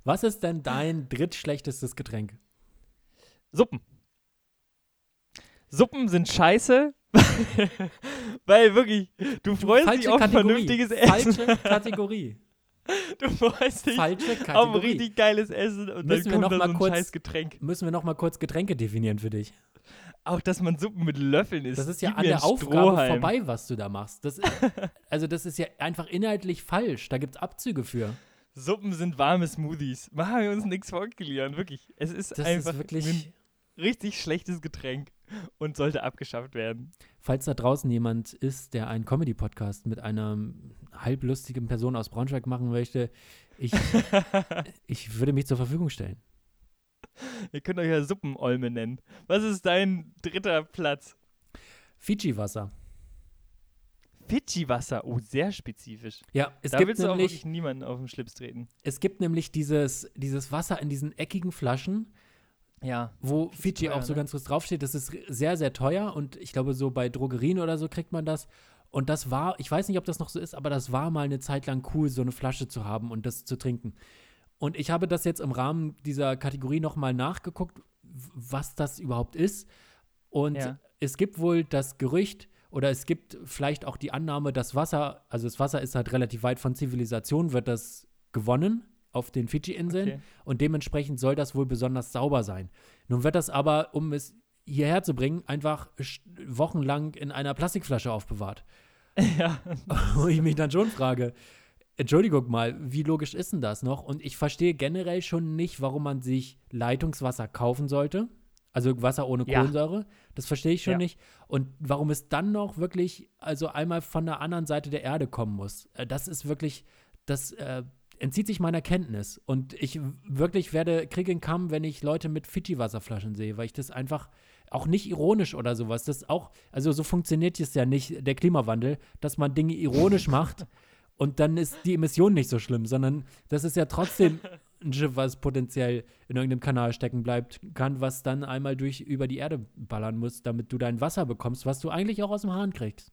Was ist denn dein drittschlechtestes Getränk? Suppen. Suppen sind scheiße, (laughs) weil wirklich, du freust dich auf vernünftiges Essen. Falsche (laughs) Kategorie. (laughs) Du freust dich Falsche auf Kategorie. richtig geiles Essen und Müssen wir dann noch kommt da mal so ein kurz- scheiß Getränk. Müssen wir noch mal kurz Getränke definieren für dich. Auch, dass man Suppen mit Löffeln isst. Das ist ja an der Aufgabe Strohhalm. vorbei, was du da machst. Das ist, (laughs) also das ist ja einfach inhaltlich falsch. Da gibt es Abzüge für. Suppen sind warme Smoothies. Machen wir uns nichts vorgelieren, wirklich. Es ist Das einfach ist wirklich. ein richtig schlechtes Getränk (laughs) und sollte abgeschafft werden. Falls da draußen jemand ist, der einen Comedy-Podcast mit einer halblustigen Person aus Braunschweig machen möchte, ich, (laughs) ich würde mich zur Verfügung stellen. Ihr könnt euch ja Suppenolme nennen. Was ist dein dritter Platz? Fiji-Wasser. Fidschi-Wasser. Oh, sehr spezifisch. Ja, es da gibt willst du auch nämlich, wirklich niemanden auf den Schlips treten. es gibt nämlich dieses, dieses Wasser in diesen eckigen Flaschen, Ja. wo Fiji teuer, auch so ne? ganz kurz draufsteht. Das ist sehr, sehr teuer und ich glaube, so bei Drogerien oder so kriegt man das. Und das war, ich weiß nicht, ob das noch so ist, aber das war mal eine Zeit lang cool, so eine Flasche zu haben und das zu trinken. Und ich habe das jetzt im Rahmen dieser Kategorie nochmal nachgeguckt, was das überhaupt ist. Und Ja. es gibt wohl das Gerücht oder es gibt vielleicht auch die Annahme, dass Wasser, also das Wasser ist halt relativ weit von Zivilisation, wird das gewonnen auf den Fidschi-Inseln Okay. und dementsprechend soll das wohl besonders sauber sein. Nun wird das aber, um es hierher zu bringen, einfach wochenlang in einer Plastikflasche aufbewahrt. (laughs) ja. (laughs) Wo ich mich dann schon frage, Entschuldigung mal, wie logisch ist denn das noch? Und ich verstehe generell schon nicht, warum man sich Leitungswasser kaufen sollte. Also Wasser ohne Ja. Kohlensäure. Das verstehe ich schon Ja. nicht. Und warum es dann noch wirklich, also einmal von der anderen Seite der Erde kommen muss. Äh, Das ist wirklich, das äh, entzieht sich meiner Kenntnis. Und ich wirklich werde Krieg in Kamm, wenn ich Leute mit Fidschi-Wasserflaschen sehe, weil ich das einfach auch nicht ironisch oder sowas. Das auch, also so funktioniert es ja nicht, der Klimawandel, dass man Dinge ironisch (laughs) macht und dann ist die Emission nicht so schlimm, sondern das ist ja trotzdem ein Schiff, was potenziell in irgendeinem Kanal stecken bleibt, kann, was dann einmal durch über die Erde ballern muss, damit du dein Wasser bekommst, was du eigentlich auch aus dem Hahn kriegst.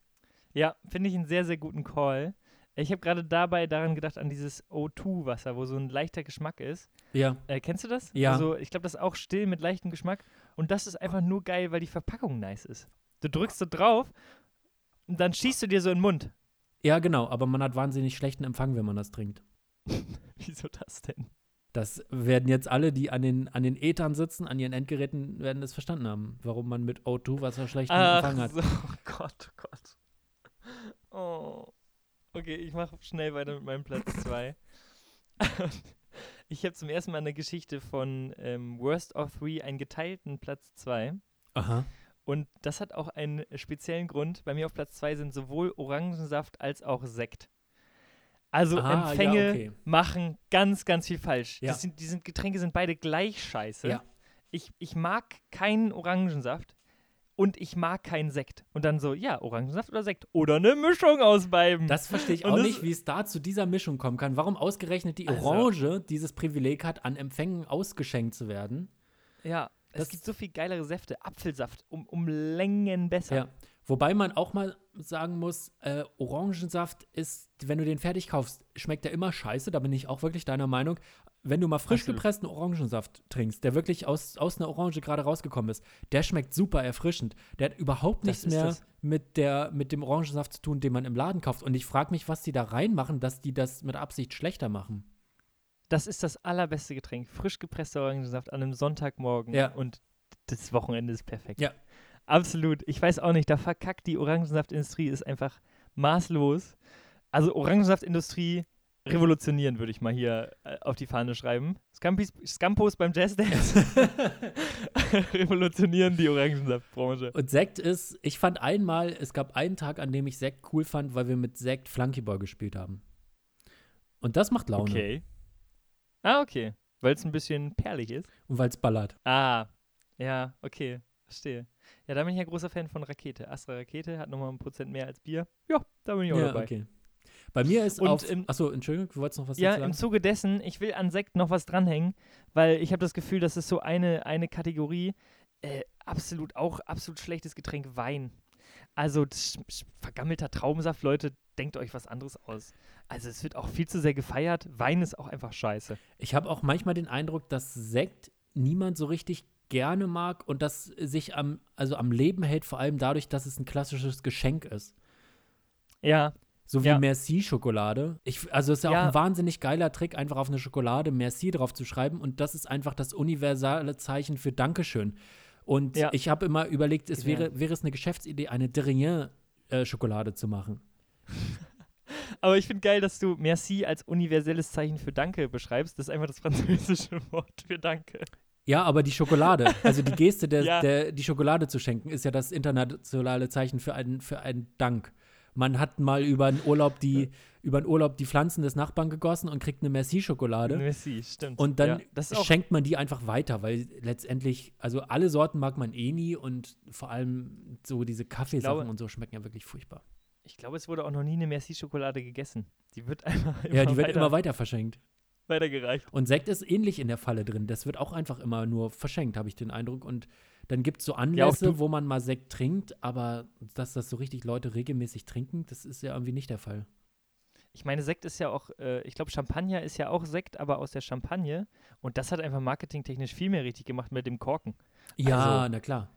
Ja, finde ich einen sehr, sehr guten Call. Ich habe gerade dabei daran gedacht, an dieses O2-Wasser, wo so ein leichter Geschmack ist. Ja. Äh, kennst du das? Ja. Also, ich glaube, das ist auch still mit leichtem Geschmack. Und das ist einfach nur geil, weil die Verpackung nice ist. Du drückst so drauf und dann schießt du dir so in den Mund. Ja, genau, aber man hat wahnsinnig schlechten Empfang, wenn man das trinkt. (laughs) Wieso das denn? Das werden jetzt alle, die an den, an den Ethern sitzen, an ihren Endgeräten, werden das verstanden haben, warum man mit O2 Wasser schlechten Empfang Ach hat. so, (laughs) oh Gott, oh Gott. Oh. Okay, ich mache schnell weiter mit meinem Platz 2. ich habe zum ersten Mal in der Geschichte von ähm, Worst of Three einen geteilten Platz 2. Aha. Und das hat auch einen speziellen Grund. Bei mir auf Platz 2 sind sowohl Orangensaft als auch Sekt. Also Ah, ja, Empfänge okay. machen ganz, ganz viel falsch. Ja. Sind, die sind, Getränke sind beide gleich scheiße. Ja. Ich, ich mag keinen Orangensaft und ich mag keinen Sekt. Und dann so, ja, Orangensaft oder Sekt. Oder eine Mischung aus beiden. Das verstehe ich auch nicht, wie es da zu dieser Mischung kommen kann. Warum ausgerechnet die Also- Orange dieses Privileg hat, an Empfängen ausgeschenkt zu werden. ja, das- es gibt so viel geilere Säfte. Apfelsaft um, um Längen besser. Ja. Wobei man auch mal sagen muss, äh, Orangensaft ist, wenn du den fertig kaufst, schmeckt der immer scheiße. Da bin ich auch wirklich deiner Meinung. Wenn du mal frisch gepressten Orangensaft trinkst, der wirklich aus, aus einer Orange gerade rausgekommen ist, der schmeckt super erfrischend. Der hat überhaupt Das nichts mehr das. mit, der, mit dem Orangensaft zu tun, den man im Laden kauft. Und ich frage mich, was die da reinmachen, dass die das mit Absicht schlechter machen. Das ist das allerbeste Getränk. Frisch gepresster Orangensaft an einem Sonntagmorgen. Ja. Und das Wochenende ist perfekt. Ja. Absolut. Ich weiß auch nicht, da verkackt die Orangensaftindustrie ist einfach maßlos. Also Orangensaftindustrie revolutionieren, würde ich mal hier äh, auf die Fahne schreiben. Scampis, Scampos beim Jazzdance (laughs) revolutionieren die Orangensaftbranche. Und Sekt ist, ich fand einmal, es gab einen Tag, an dem ich Sekt cool fand, weil wir mit Sekt Flunkyball gespielt haben. Und das macht Laune. Okay. Ah, okay. Weil es ein bisschen perlig ist. Und weil es ballert. Ah, ja, okay. Verstehe. Ja, da bin ich ja großer Fan von Rakete. Astra Rakete hat nochmal ein Prozent mehr als Bier. Ja, da bin ich auch Ja, dabei. okay. Bei mir ist Und auf, im- achso, Entschuldigung, du wolltest noch was Ja, dazu im sagen? Zuge dessen, ich will an Sekt noch was dranhängen, weil ich habe das Gefühl, das ist so eine, eine Kategorie, äh, absolut auch absolut schlechtes Getränk Wein. Also vergammelter Traubensaft, Leute, denkt euch was anderes aus. Also es wird auch viel zu sehr gefeiert. Wein ist auch einfach scheiße. Ich habe auch manchmal den Eindruck, dass Sekt niemand so richtig gerne mag und das sich am, also am Leben hält, vor allem dadurch, dass es ein klassisches Geschenk ist. Ja, So wie Ja. Merci-Schokolade. Also es ist ja, auch Ja. ein wahnsinnig geiler Trick, einfach auf eine Schokolade Merci drauf zu schreiben. Und das ist einfach das universale Zeichen für Dankeschön. Und Ja. ich habe immer überlegt, es wäre, wäre es eine Geschäftsidee, eine Derrien-Schokolade zu machen. (laughs) aber ich finde geil, dass du Merci als universelles Zeichen für Danke beschreibst. Das ist einfach das französische (laughs) Wort für Danke. Ja, aber die Schokolade, also die Geste, der, (laughs) Ja. der, die Schokolade zu schenken, ist ja das internationale Zeichen für einen, für einen Dank. Man hat mal über einen Urlaub die, über einen Urlaub die Pflanzen des Nachbarn gegossen und kriegt eine Merci-Schokolade. Merci, stimmt. Und dann ja, schenkt man die einfach weiter, weil letztendlich, also alle Sorten mag man eh nie und vor allem so diese Kaffeesachen glaube- und so schmecken ja wirklich furchtbar. Ich glaube, es wurde auch noch nie eine Merci-Schokolade gegessen. Die wird (laughs) einfach immer, ja, die wird weiter, immer weiter verschenkt. Weitergereicht. Und Sekt ist ähnlich in der Falle drin. Das wird auch einfach immer nur verschenkt, habe ich den Eindruck. Und dann gibt es so Ja, Anlässe, du- wo man mal Sekt trinkt, aber dass das so richtig Leute regelmäßig trinken, das ist ja irgendwie nicht der Fall. Ich meine, Sekt ist ja auch, äh, ich glaube, Champagner ist ja auch Sekt, aber aus der Champagne. Und das hat einfach marketingtechnisch viel mehr richtig gemacht mit dem Korken. Ja, Also- na klar.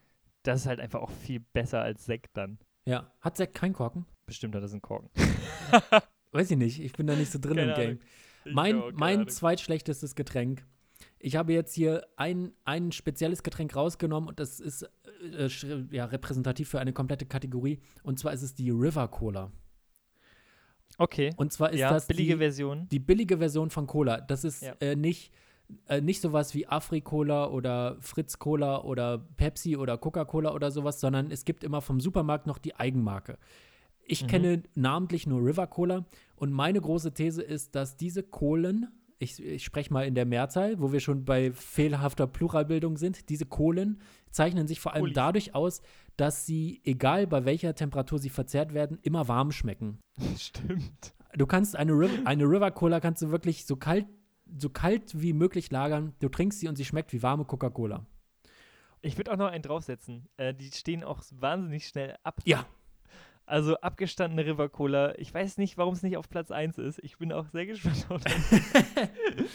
Das ist halt einfach auch viel besser als Sekt dann. Ja. Hat Sekt keinen Korken? Bestimmt hat das einen Korken. (laughs) Weiß ich nicht. Ich bin da nicht so drin Keine im Game. Ahnung. Mein, mein zweitschlechtestes Getränk. Ich habe jetzt hier ein, ein spezielles Getränk rausgenommen und das ist äh, ja, repräsentativ für eine komplette Kategorie. Und zwar ist es die River Cola. Okay. Und zwar ist ja, das billige die, Version. die billige Version von Cola. Das ist Ja. äh, nicht, äh, nicht sowas wie Afri-Cola oder Fritz-Cola oder Pepsi oder Coca-Cola oder sowas, sondern es gibt immer vom Supermarkt noch die Eigenmarke. Ich Mhm. kenne namentlich nur River Cola und meine große These ist, dass diese Kohlen, ich, ich spreche mal in der Mehrzahl, wo wir schon bei fehlerhafter Pluralbildung sind, diese Kohlen zeichnen sich vor allem Kolis. dadurch aus, dass sie, egal bei welcher Temperatur sie verzehrt werden, immer warm schmecken. (laughs) Stimmt. Du kannst eine, Riv eine River Cola kannst du wirklich so kalt, so kalt wie möglich lagern. Du trinkst sie und sie schmeckt wie warme Coca-Cola. Ich würde auch noch einen draufsetzen. Äh, die stehen auch wahnsinnig schnell ab. Ja. Also abgestandene River Cola. Ich weiß nicht, warum es nicht auf Platz 1 ist. Ich bin auch sehr gespannt auf (laughs) den.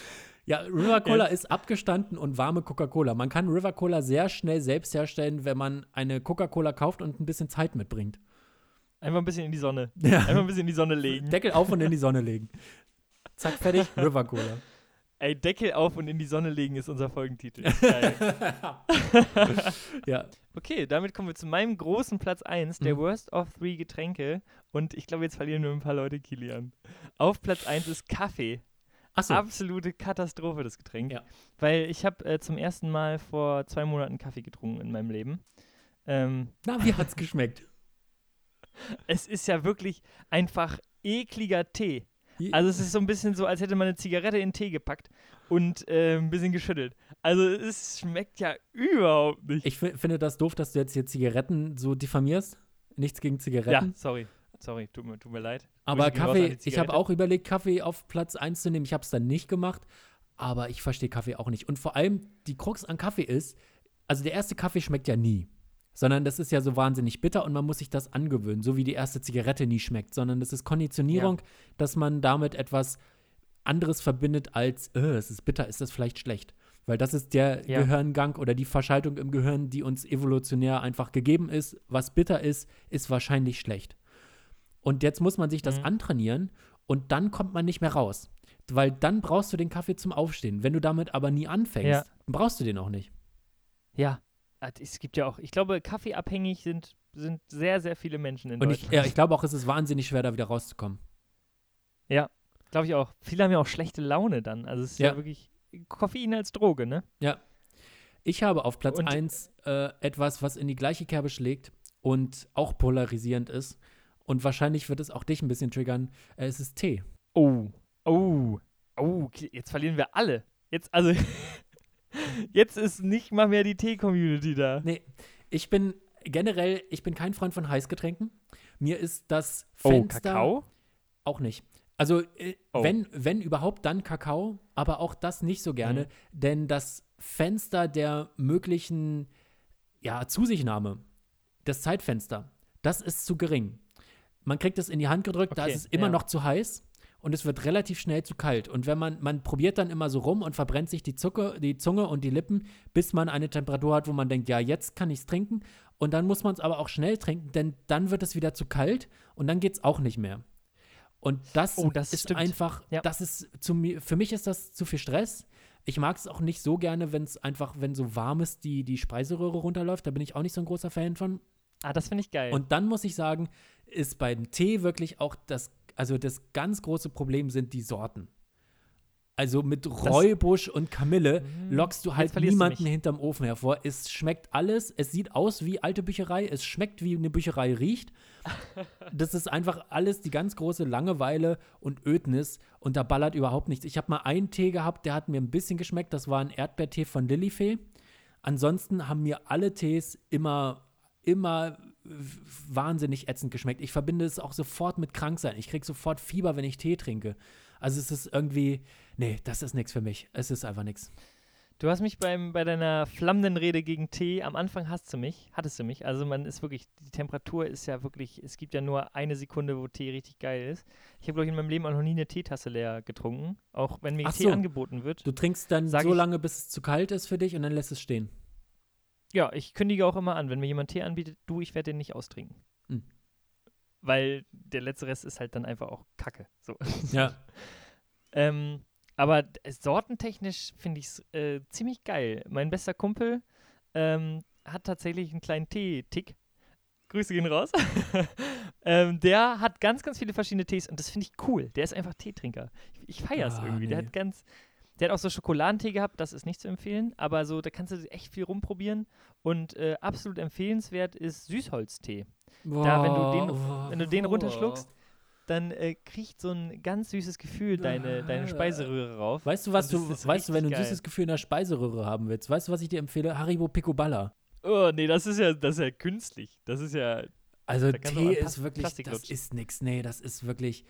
Ja, River Cola Jetzt. ist abgestanden und warme Coca-Cola. Man kann River Cola sehr schnell selbst herstellen, wenn man eine Coca-Cola kauft und ein bisschen Zeit mitbringt. Einfach ein bisschen in die Sonne. Ja. Einfach ein bisschen in die Sonne legen. Deckel auf und in die Sonne legen. Zack, fertig, River Cola. Ey, Deckel auf und in die Sonne legen ist unser Folgentitel. (laughs) Geil. (laughs) ja, Okay, damit kommen wir zu meinem großen Platz 1, der Mhm. Worst of Three Getränke. Und ich glaube, jetzt verlieren wir ein paar Leute Kilian. Auf Platz 1 ist Kaffee. achso. Absolute Katastrophe, das Getränk. Ja. Weil ich habe äh, zum ersten Mal vor zwei Monaten Kaffee getrunken in meinem Leben. Ähm, Na, wie hat's geschmeckt? (laughs) es ist ja wirklich einfach ekliger Tee. Also es ist so ein bisschen so, als hätte man eine Zigarette in Tee gepackt und äh, ein bisschen geschüttelt. Also es schmeckt ja überhaupt nicht. ich fi- finde das doof, dass du jetzt hier Zigaretten so diffamierst. Nichts gegen ja, Zigaretten. sorry. Sorry, tut mir, tut mir leid. Aber Grüße Kaffee, ich habe auch überlegt, Kaffee auf Platz 1 zu nehmen. Ich habe es dann nicht gemacht. Aber ich verstehe Kaffee auch nicht. Und vor allem, die Krux an Kaffee ist, also der erste Kaffee schmeckt ja nie. Sondern das ist ja so wahnsinnig bitter und man muss sich das angewöhnen, so wie die erste Zigarette nie schmeckt, sondern das ist Konditionierung, dass man damit etwas anderes verbindet als, äh, es ist bitter, ist das vielleicht schlecht. Weil das ist der Ja. Gehirngang oder die Verschaltung im Gehirn, die uns evolutionär einfach gegeben ist. Was bitter ist, ist wahrscheinlich schlecht. Und jetzt muss man sich das Mhm. antrainieren und dann kommt man nicht mehr raus. Weil dann brauchst du den Kaffee zum Aufstehen. Wenn du damit aber nie anfängst, Ja. dann brauchst du den auch nicht. Ja. Ah, es gibt ja auch, ich glaube, kaffeeabhängig sind, sind sehr, sehr viele Menschen in Und ich, Deutschland. ja, ich glaube auch, es ist wahnsinnig schwer, da wieder rauszukommen. Ja, glaube ich auch. Viele haben ja auch schlechte Laune dann. Also es ist ja, Ja. wirklich Koffein als Droge, ne? Ich habe auf Platz Und- 1 äh, etwas, was in die gleiche Kerbe schlägt und auch polarisierend ist. Und wahrscheinlich wird es auch dich ein bisschen triggern. Äh, es ist Tee. Oh, oh, oh, jetzt verlieren wir alle. Jetzt, also, (laughs) jetzt ist nicht mal mehr die Tee-Community da. Nee, ich bin generell, ich bin kein Freund von Heißgetränken. Mir ist das Oh, Fenster Kakao? auch nicht. Also, äh, Oh. wenn, wenn überhaupt, dann Kakao, aber auch das nicht so gerne, Mhm. denn das Fenster der möglichen ja, Zusichtnahme, das Zeitfenster, das ist zu gering. Man kriegt es in die Hand gedrückt, da Okay, ist es immer ja. noch zu heiß und es wird relativ schnell zu kalt. Und wenn man, man probiert dann immer so rum und verbrennt sich die, Zucker, die Zunge und die Lippen, bis man eine Temperatur hat, wo man denkt, ja, jetzt kann ich es trinken. Und dann muss man es aber auch schnell trinken, denn dann wird es wieder zu kalt und dann geht es auch nicht mehr. Und das, Oh, das ist stimmt. einfach, Ja. das ist zu mir, für mich ist das zu viel Stress. Ich mag es auch nicht so gerne, wenn es einfach, wenn so warm ist, die, die Speiseröhre runterläuft. Da bin ich auch nicht so ein großer Fan von. Ah, das finde ich geil. Und dann muss ich sagen, ist beim Tee wirklich auch das, also das ganz große Problem sind die Sorten. Also mit Räubusch und Kamille Mm, lockst du halt du niemanden mich. hinterm Ofen hervor. Es schmeckt alles, es sieht aus wie alte Bücherei, es schmeckt wie eine Bücherei riecht. (laughs) Das ist einfach alles die ganz große Langeweile und Ödnis und da ballert überhaupt nichts. Ich habe mal einen Tee gehabt, der hat mir ein bisschen geschmeckt, das war ein Erdbeertee von Lilifee. Ansonsten haben mir alle Tees immer, immer wahnsinnig ätzend geschmeckt. Ich verbinde es auch sofort mit Kranksein. Ich kriege sofort Fieber, wenn ich Tee trinke. Also es ist irgendwie, nee, das ist nichts für mich. Es ist einfach nichts. Du hast mich beim, bei deiner flammenden Rede gegen Tee, am Anfang hast du mich, hattest du mich. Also man ist wirklich, die Temperatur ist ja wirklich, es gibt ja nur eine Sekunde, wo Tee richtig geil ist. Ich habe, glaube ich, in meinem Leben auch noch nie eine Teetasse leer getrunken. Auch wenn mir Ach Tee so. angeboten wird. Du trinkst dann so lange, bis es zu kalt ist für dich und dann lässt es stehen. Ja, ich kündige auch immer an, wenn mir jemand Tee anbietet, du, ich werde den nicht austrinken. Hm. Weil der letzte Rest ist halt dann einfach auch Kacke. So. Ja. (laughs) Ähm, aber d- sortentechnisch finde ich es äh, ziemlich geil. Mein bester Kumpel ähm, hat tatsächlich einen kleinen Tee-Tick. Grüße gehen raus. (laughs) ähm, der hat ganz, ganz viele verschiedene Tees und das finde ich cool. Der ist einfach Teetrinker. Ich, ich feiere es Ah, irgendwie. Der nee. hat ganz. Der hat auch so Schokoladentee gehabt, das ist nicht zu empfehlen, aber so, da kannst du echt viel rumprobieren. Und äh, absolut empfehlenswert ist Süßholztee. Da, wenn du den- wenn du den runterschluckst, dann äh, kriegt so ein ganz süßes Gefühl deine, deine Speiseröhre rauf. Weißt du, was du, weißt du, wenn du ein süßes Gefühl in der Speiseröhre haben willst? Weißt du, was ich dir empfehle? Haribo Picoballa. Oh, nee, das ist ja, das ist ja künstlich. Das ist ja. Also Tee ist wirklich, das ist nix. Nee, das ist wirklich.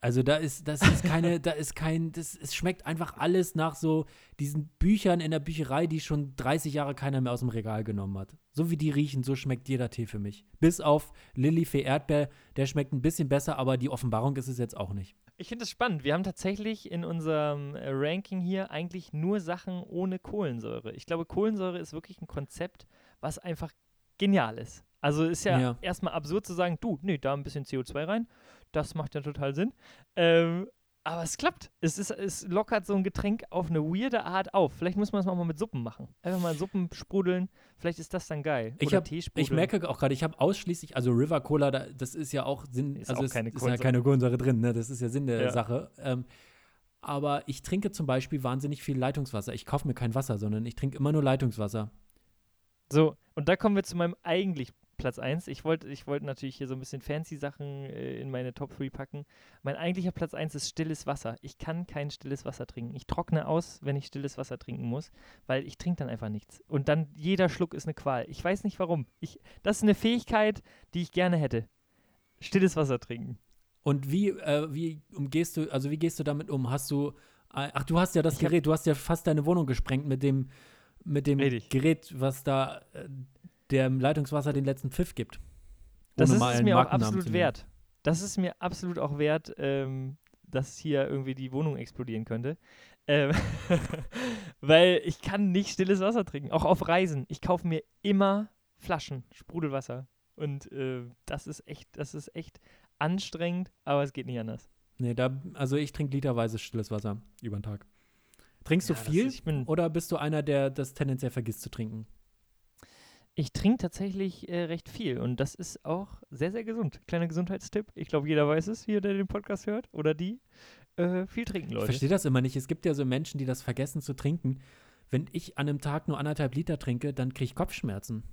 Also da ist, das ist keine, da ist kein, das, es schmeckt einfach alles nach so diesen Büchern in der Bücherei, die schon 30 Jahre keiner mehr aus dem Regal genommen hat. So wie die riechen, so schmeckt jeder Tee für mich. Bis auf Lilifee Erdbeer, der schmeckt ein bisschen besser, aber die Offenbarung ist es jetzt auch nicht. Ich finde es spannend. Wir haben tatsächlich in unserem äh, Ranking hier eigentlich nur Sachen ohne Kohlensäure. Ich glaube, Kohlensäure ist wirklich ein Konzept, was einfach genial ist. Also ist ja, Ja. erstmal absurd zu sagen, du, nee, da ein bisschen CO2 rein. Das macht ja total Sinn. Ähm, aber es klappt. Es, ist, es lockert so ein Getränk auf eine weirde Art auf. Vielleicht muss man es auch mal mit Suppen machen. Einfach mal Suppen sprudeln. Vielleicht ist das dann geil. Ich, Oder hab, Tee ich merke auch gerade, ich habe ausschließlich, also River Cola, da, das ist ja auch Sinn, Ist also auch es keine ist ja keine Kohlensäure drin, ne? das ist ja Sinn der Ja. Sache. Ähm, aber ich trinke zum Beispiel wahnsinnig viel Leitungswasser. Ich kaufe mir kein Wasser, sondern ich trinke immer nur Leitungswasser. So, und da kommen wir zu meinem eigentlich Platz 1. Ich wollte ich wollt natürlich hier so ein bisschen fancy Sachen äh, in meine Top 3 packen. Mein eigentlicher Platz 1 ist stilles Wasser. Ich kann kein stilles Wasser trinken. Ich trockne aus, wenn ich stilles Wasser trinken muss, weil ich trinke dann einfach nichts. Und dann jeder Schluck ist eine Qual. Ich weiß nicht warum. Ich, das ist eine Fähigkeit, die ich gerne hätte. Stilles Wasser trinken. Und wie, äh, wie umgehst du, also wie gehst du damit um? Hast du, äh, ach, du hast ja das Ich Gerät, du hast ja fast deine Wohnung gesprengt mit dem, mit dem. Gerät, was da äh, dem Leitungswasser den letzten Pfiff gibt. Das ist mir auch absolut wert. Das ist mir absolut auch wert, ähm, dass hier irgendwie die Wohnung explodieren könnte. Ähm, (laughs) weil ich kann nicht stilles Wasser trinken, auch auf Reisen. Ich kaufe mir immer Flaschen, Sprudelwasser. Und äh, das ist echt, das ist echt anstrengend, aber es geht nicht anders. Nee, da, also ich trinke literweise stilles Wasser über den Tag. Trinkst Ja, du viel ist- oder bist du einer, der das tendenziell vergisst zu trinken? Ich trinke tatsächlich äh, recht viel und das ist auch sehr, sehr gesund. Kleiner Gesundheitstipp. Ich glaube, jeder weiß es hier, der den Podcast hört oder die. Äh, viel trinken, Ich Leute. verstehe das immer nicht. Es gibt ja so Menschen, die das vergessen zu trinken. Wenn ich an einem Tag nur anderthalb Liter trinke, dann kriege ich Kopfschmerzen.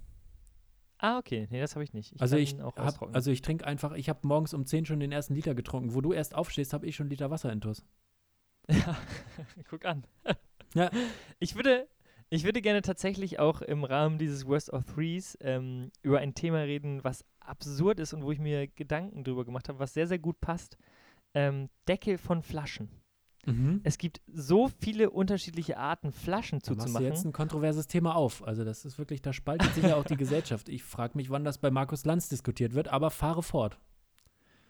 Ah, okay. Nee, das habe ich nicht. Ich also ich auch hab, also ich trinke einfach, ich habe morgens um 10 schon den ersten Liter getrunken. Wo du erst aufstehst, habe ich schon einen Liter Wasser intus. (laughs) Ja, (laughs) guck an. Ja. Ich würde, ich würde gerne tatsächlich auch im Rahmen dieses Worst of Threes ähm, über ein Thema reden, was absurd ist und wo ich mir Gedanken drüber gemacht habe, was sehr, sehr gut passt. Ähm, Deckel von Flaschen. Mhm. Es gibt so viele unterschiedliche Arten, Flaschen Da machst du zuzumachen. jetzt ein kontroverses Thema auf. Also das ist wirklich, da spaltet sich ja auch die (laughs) Gesellschaft. Ich frage mich, wann das bei Markus Lanz diskutiert wird, aber fahre fort.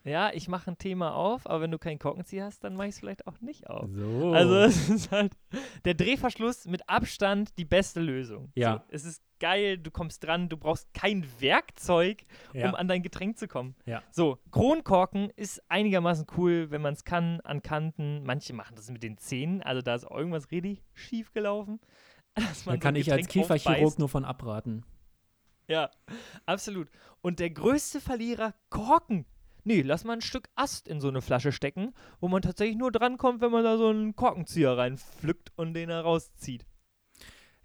Ja, ich mache ein Thema auf, aber wenn du keinen Korkenzieher hast, dann mache ich es vielleicht auch nicht auf. So. Also (laughs) es ist halt der Drehverschluss mit Abstand die beste Lösung. Ja. So, es ist geil, du kommst dran, du brauchst kein Werkzeug, ja. um an dein Getränk zu kommen. Ja. So, Kronkorken ist einigermaßen cool, wenn man es kann, an Kanten. Manche machen das mit den Zähnen, also da ist irgendwas richtig schief gelaufen. (laughs) Dass da man so kann ich als aufbeißt. nur von abraten. Ja, absolut. Und der größte Verlierer, Korken. Nee, lass mal ein Stück Ast in so eine Flasche stecken, wo man tatsächlich nur drankommt, wenn man da so einen Korkenzieher reinpflückt und den da rauszieht.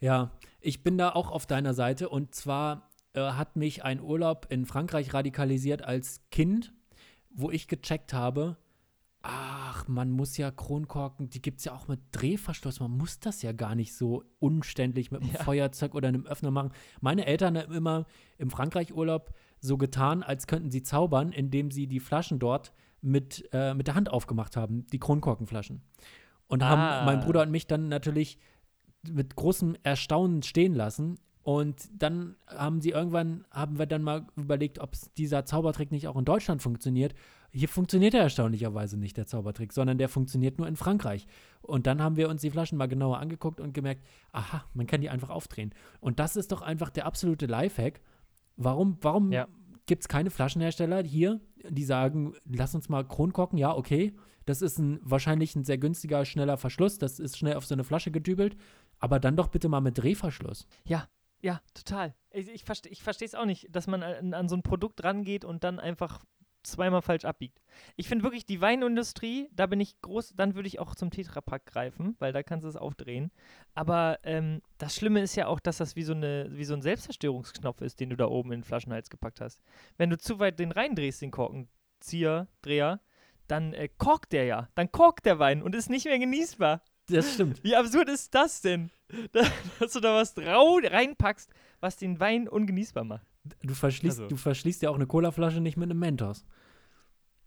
Ja, ich bin da auch auf deiner Seite und zwar äh, hat mich ein Urlaub in Frankreich radikalisiert als Kind, wo ich gecheckt habe, ach, man muss ja Kronkorken, die gibt es ja auch mit Drehverschluss, man muss das ja gar nicht so unständlich mit einem Ja. Feuerzeug oder einem Öffner machen. Meine Eltern haben immer im Frankreich-Urlaub so getan, als könnten sie zaubern, indem sie die Flaschen dort mit, äh, mit der Hand aufgemacht haben, die Kronkorkenflaschen. Und Ah. haben mein Bruder und mich dann natürlich mit großem Erstaunen stehen lassen. Und dann haben sie irgendwann, haben wir dann mal überlegt, ob dieser Zaubertrick nicht auch in Deutschland funktioniert. Hier funktioniert er erstaunlicherweise nicht, der Zaubertrick, sondern der funktioniert nur in Frankreich. Und dann haben wir uns die Flaschen mal genauer angeguckt und gemerkt, aha, man kann die einfach aufdrehen. Und das ist doch einfach der absolute Lifehack. Warum, warum Ja. gibt es keine Flaschenhersteller hier, die sagen, lass uns mal Kronkorken, ja, okay. Das ist ein, wahrscheinlich ein sehr günstiger, schneller Verschluss. Das ist schnell auf so eine Flasche gedübelt. Aber dann doch bitte mal mit Drehverschluss. Ja, ja, total. Ich, ich verstehe ich es auch nicht, dass man an, an so ein Produkt rangeht und dann einfach zweimal falsch abbiegt. Ich finde wirklich die Weinindustrie, da bin ich groß, dann würde ich auch zum Tetrapack greifen, weil da kannst du es aufdrehen. Aber ähm, das Schlimme ist ja auch, dass das wie so, eine, wie so ein Selbstzerstörungsknopf ist, den du da oben in den Flaschenhals gepackt hast. Wenn du zu weit den reindrehst, den Korkenzieher, Dreher, dann äh, korkt der ja. Dann korkt der Wein und ist nicht mehr genießbar. Das stimmt. Wie absurd ist das denn? (laughs) Da- Dass du da was reinpackst, was den Wein ungenießbar macht. Du verschließt, Also. du verschließt ja auch eine Colaflasche nicht mit einem Mentos.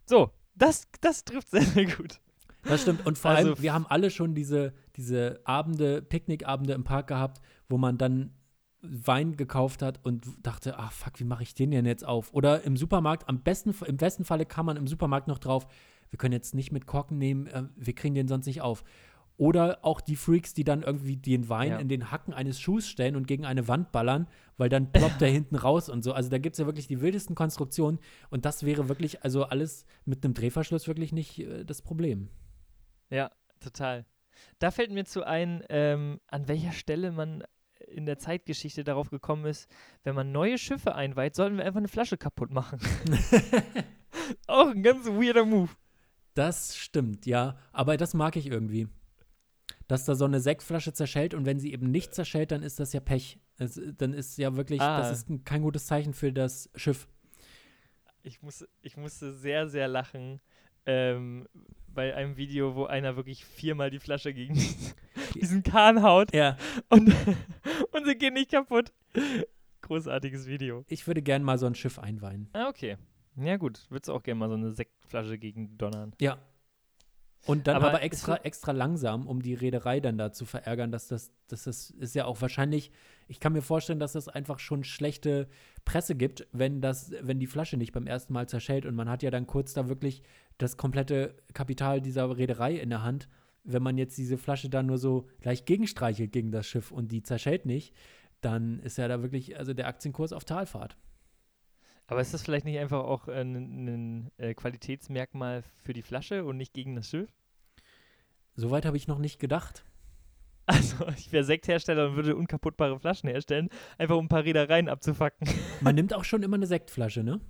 So, das, das trifft sehr, sehr gut. Das stimmt. Und vor Also allem, wir haben alle schon diese, diese Abende, Picknickabende im Park gehabt, wo man dann Wein gekauft hat und dachte, ach fuck, wie mache ich den denn jetzt auf? Oder im Supermarkt, am besten, im besten Falle kam man im Supermarkt noch drauf, wir können jetzt nicht mit Korken nehmen, äh, wir kriegen den sonst nicht auf. Oder auch die Freaks, die dann irgendwie den Wein Ja. in den Hacken eines Schuhs stellen und gegen eine Wand ballern, weil dann ploppt der (laughs) hinten raus und so. Also da gibt es ja wirklich die wildesten Konstruktionen und das wäre wirklich, also alles mit einem Drehverschluss wirklich nicht äh, das Problem. Ja, total. Da fällt mir zu ein, ähm, an welcher Stelle man in der Zeitgeschichte darauf gekommen ist, wenn man neue Schiffe einweiht, sollten wir einfach eine Flasche kaputt machen. (laughs) Auch ein ganz weirder Move. Das stimmt, ja. Aber das mag ich irgendwie. Dass da so eine Sektflasche zerschellt und wenn sie eben nicht zerschellt, dann ist das ja Pech. Es, dann ist ja wirklich, Ah. das ist ein- kein gutes Zeichen für das Schiff. Ich, muss, ich musste sehr, sehr lachen ähm, bei einem Video, wo einer wirklich viermal die Flasche gegen (laughs) diesen Kahn haut Ja. und, (laughs) und sie geht nicht kaputt. Großartiges Video. Ich würde gern mal so ein Schiff einweihen. Ah, okay. Ja, gut. Würdest du auch gerne mal so eine Sektflasche gegen donnern? Ja. Und dann Aber aber, ist extra, extra langsam, um die Reederei dann da zu verärgern, dass das, dass das ist ja auch wahrscheinlich, ich kann mir vorstellen, dass das einfach schon schlechte Presse gibt, wenn das, wenn die Flasche nicht beim ersten Mal zerschellt und man hat ja dann kurz da wirklich das komplette Kapital dieser Reederei in der Hand. Wenn man jetzt diese Flasche dann nur so leicht gegenstreichelt gegen das Schiff und die zerschellt nicht, dann ist ja da wirklich, also der Aktienkurs auf Talfahrt. Aber ist das vielleicht nicht einfach auch ein, ein äh, Qualitätsmerkmal für die Flasche und nicht gegen das Schiff? Soweit habe ich noch nicht gedacht. (laughs) Also, ich wäre Sekthersteller und würde unkaputtbare Flaschen herstellen, einfach um ein paar Reedereien abzufacken. (laughs) Man nimmt auch schon immer eine Sektflasche, ne?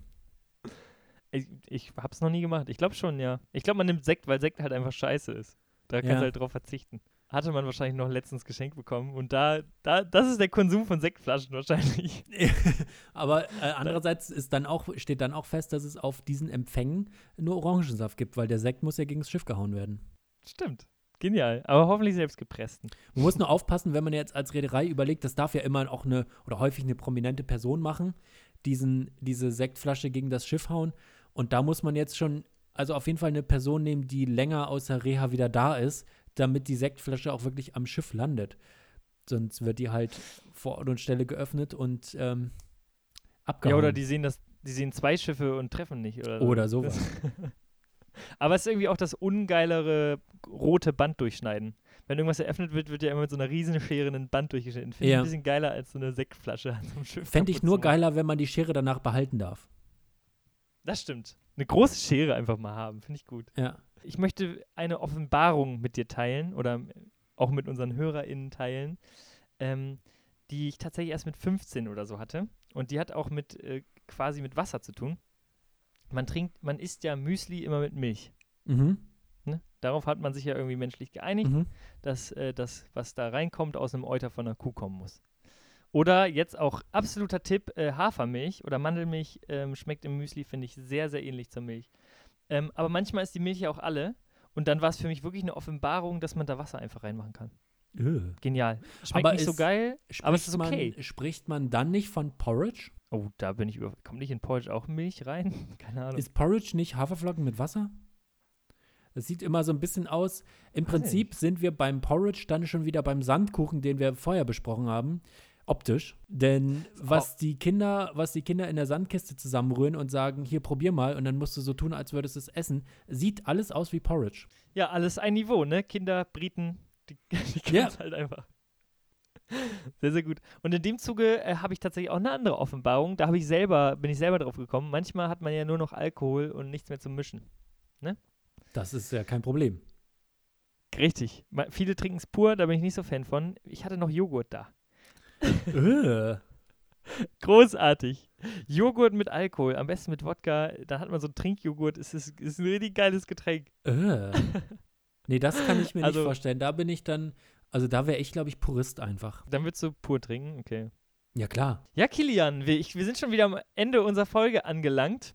Ich, ich hab's noch nie gemacht. Ich glaube schon, ja. Ich glaube, man nimmt Sekt, weil Sekt halt einfach scheiße ist. Da kannst Ja. du halt drauf verzichten. Hatte man wahrscheinlich noch letztens geschenkt bekommen. Und da, da, das ist der Konsum von Sektflaschen wahrscheinlich. (laughs) Aber äh, andererseits ist dann auch, steht dann auch fest, dass es auf diesen Empfängen nur Orangensaft gibt, weil der Sekt muss ja gegen das Schiff gehauen werden. Stimmt. Genial. Aber hoffentlich selbst gepressten. Man muss nur aufpassen, wenn man jetzt als Reederei überlegt, das darf ja immer auch eine oder häufig eine prominente Person machen, diesen, diese Sektflasche gegen das Schiff hauen. Und da muss man jetzt schon, also auf jeden Fall eine Person nehmen, die länger aus der Reha wieder da ist, damit die Sektflasche auch wirklich am Schiff landet. Sonst wird die halt vor Ort und Stelle geöffnet und ähm, abgehauen. Ja, oder die sehen das, die sehen zwei Schiffe und treffen nicht. Oder, so. Oder (laughs) sowas. Aber es ist irgendwie auch das ungeilere rote Band durchschneiden. Wenn irgendwas eröffnet wird, wird ja immer mit so einer riesen Schere ein Band durchgeschnitten. Finde ich Ja. ein bisschen geiler als so eine Sektflasche an so einem Schiff. Fände ich nur geiler, wenn man die Schere danach behalten darf. Das stimmt. Eine große Schere einfach mal haben, finde ich gut. Ja. Ich möchte eine Offenbarung mit dir teilen oder auch mit unseren HörerInnen teilen, ähm, die ich tatsächlich erst mit 15 oder so hatte. Und die hat auch mit äh, quasi mit Wasser zu tun. Man trinkt, man isst ja Müsli immer mit Milch. Mhm. Ne? Darauf hat man sich ja irgendwie menschlich geeinigt, Mhm. dass äh, das, was da reinkommt, aus einem Euter von einer Kuh kommen muss. Oder jetzt auch absoluter Tipp, äh, Hafermilch oder Mandelmilch ähm, schmeckt im Müsli, finde ich, sehr, sehr ähnlich zur Milch. Ähm, aber manchmal ist die Milch ja auch alle. Und dann war es für mich wirklich eine Offenbarung, dass man da Wasser einfach reinmachen kann. Öh. Genial. Schmeckt Aber nicht so geil, aber es ist Spricht okay. Man, spricht man dann nicht von Porridge? Oh, da bin ich über. Kommt nicht in Porridge auch Milch rein? (laughs) Keine Ahnung. Ist Porridge nicht Haferflocken mit Wasser? Das sieht immer so ein bisschen aus. Im Prinzip sind wir beim Porridge dann schon wieder beim Sandkuchen, den wir vorher besprochen haben. Optisch. Denn was die Kinder, was die Kinder in der Sandkiste zusammenrühren und sagen, hier probier mal, und dann musst du so tun, als würdest du es essen, sieht alles aus wie Porridge. Ja, alles ein Niveau, ne? Kinder, Briten, die, (laughs) die können Ja. es halt einfach. Sehr, sehr gut. Und in dem Zuge äh, habe ich tatsächlich auch eine andere Offenbarung. Da habe ich selber, bin ich selber drauf gekommen. Manchmal hat man ja nur noch Alkohol und nichts mehr zum Mischen. Das ist ja kein Problem. Richtig. Viele trinken es pur, da bin ich nicht so Fan von. Ich hatte noch Joghurt da. (laughs) Großartig. Joghurt mit Alkohol, am besten mit Wodka. Dann hat man so einen Trinkjoghurt. Es ist, ist ein richtig geiles Getränk. Öh. (laughs) Nee, das kann ich mir Also- nicht vorstellen. Da bin ich dann, also da wäre ich, glaube ich, Purist einfach. Dann würdest du pur trinken, okay. Ja, klar. Ja, Kilian, wir, ich, wir sind schon wieder am Ende unserer Folge angelangt.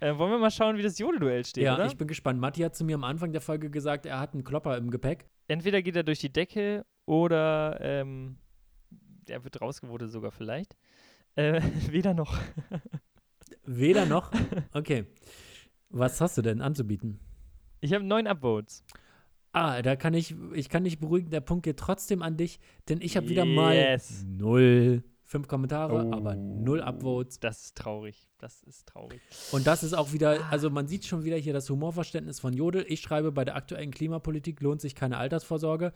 Äh, wollen wir mal schauen, wie das Jodelduell steht, ja, oder? ich bin gespannt. Matti hat zu mir am Anfang der Folge gesagt, er hat einen Klopper im Gepäck. Entweder geht er durch die Decke oder ähm, er wird rausgewotet sogar vielleicht. Äh, (laughs) weder noch. Weder noch. (laughs) Okay. Was hast du denn anzubieten? Ich habe neun Upvotes. Ah, da kann ich, ich kann dich beruhigen, der Punkt geht trotzdem an dich, denn ich habe wieder mal Yes. null, fünf Kommentare, Oh. aber null Upvotes. Das ist traurig. Das ist traurig. Und das ist auch wieder, also man sieht schon wieder hier das Humorverständnis von Jodel. Ich schreibe, bei der aktuellen Klimapolitik lohnt sich keine Altersvorsorge.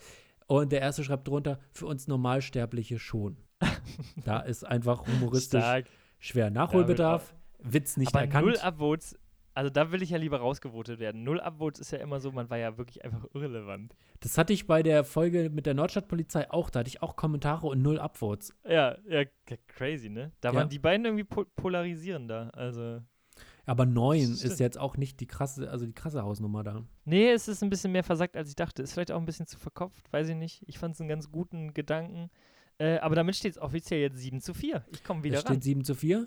Und der erste schreibt drunter, für uns Normalsterbliche schon. (laughs) da ist einfach humoristisch Stark. schwer Nachholbedarf. Witz nicht Aber erkannt. null Upvotes, also da will ich ja lieber rausgewotet werden. Null Upvotes ist ja immer so, man war ja wirklich einfach irrelevant. Das hatte ich bei der Folge mit der Nordstadtpolizei auch. Da hatte ich auch Kommentare und null Upvotes. Ja, ja, crazy, ne? Da Ja. waren die beiden irgendwie po polarisierender. Also. Aber neun Stimmt. ist jetzt auch nicht die krasse, also die krasse Hausnummer da. Nee, es ist ein bisschen mehr versackt, als ich dachte. Ist vielleicht auch ein bisschen zu verkopft, weiß ich nicht. Ich fand es einen ganz guten Gedanken. Äh, aber damit steht es offiziell jetzt 7 zu 4. Ich komme wieder Es ran. steht 7 zu 4.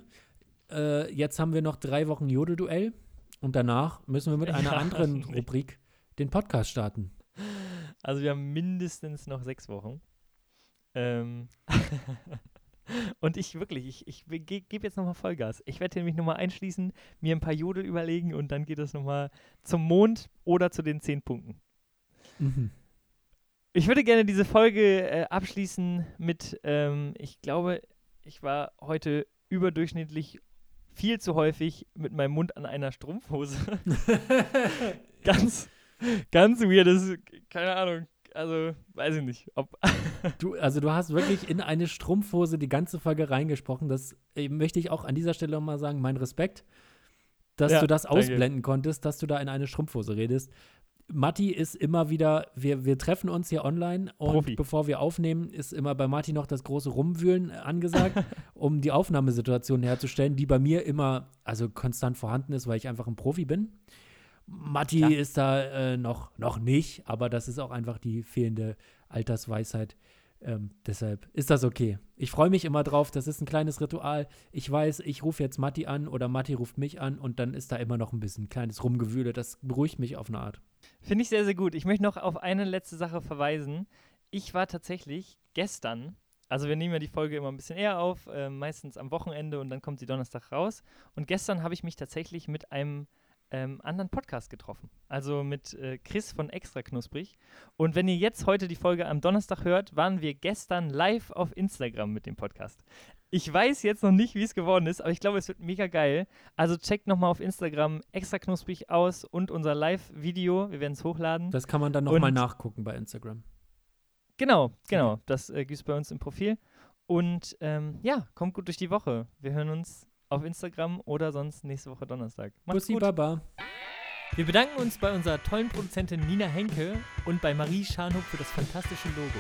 Äh, jetzt haben wir noch drei Wochen Jodelduell. Und danach müssen wir mit einer (laughs) Ja, anderen nee. Rubrik den Podcast starten. Also wir haben mindestens noch sechs Wochen. Ähm (laughs) Und ich wirklich, ich, ich ge gebe jetzt nochmal Vollgas. Ich werde nämlich nochmal einschließen, mir ein paar Jodel überlegen und dann geht es nochmal zum Mond oder zu den zehn Punkten. Mhm. Ich würde gerne diese Folge äh, abschließen mit, ähm, ich glaube, ich war heute überdurchschnittlich viel zu häufig mit meinem Mund an einer Strumpfhose. (laughs) (laughs) ganz, ganz weirdes, keine Ahnung. Also, weiß ich nicht, ob. (laughs) Du, also du hast wirklich in eine Strumpfhose die ganze Folge reingesprochen. Das äh, möchte ich auch an dieser Stelle mal sagen, mein Respekt, dass Ja, du das danke. ausblenden konntest, dass du da in eine Strumpfhose redest. Matti ist immer wieder, wir, wir treffen uns hier online und Profi. bevor wir aufnehmen, ist immer bei Matti noch das große Rumwühlen angesagt, (laughs) um die Aufnahmesituation herzustellen, die bei mir immer, also konstant vorhanden ist, weil ich einfach ein Profi bin. Matti Klar. ist da äh, noch, noch nicht, aber das ist auch einfach die fehlende Altersweisheit. Ähm, deshalb ist das okay. Ich freue mich immer drauf. Das ist ein kleines Ritual. Ich weiß, ich rufe jetzt Matti an oder Matti ruft mich an und dann ist da immer noch ein bisschen kleines Rumgewühle. Das beruhigt mich auf eine Art. Finde ich sehr, sehr gut. Ich möchte noch auf eine letzte Sache verweisen. Ich war tatsächlich gestern, also wir nehmen ja die Folge immer ein bisschen eher auf, äh, meistens am Wochenende und dann kommt sie Donnerstag raus. Und gestern habe ich mich tatsächlich mit einem ähm, anderen Podcast getroffen. Also mit äh, Chris von Extra Knusprig. Und wenn ihr jetzt heute die Folge am Donnerstag hört, waren wir gestern live auf Instagram mit dem Podcast. Ich weiß jetzt noch nicht, wie es geworden ist, aber ich glaube, es wird mega geil. Also checkt nochmal auf Instagram extra knusprig aus und unser Live-Video. Wir werden es hochladen. Das kann man dann nochmal nachgucken bei Instagram. Genau, genau. Das äh, gibt es bei uns im Profil. Und ähm, ja, kommt gut durch die Woche. Wir hören uns auf Instagram oder sonst nächste Woche Donnerstag. Macht's Bussi gut. Baba. Wir bedanken uns bei unserer tollen Produzentin Nina Henke und bei Marie Scharnhoff für das fantastische Logo.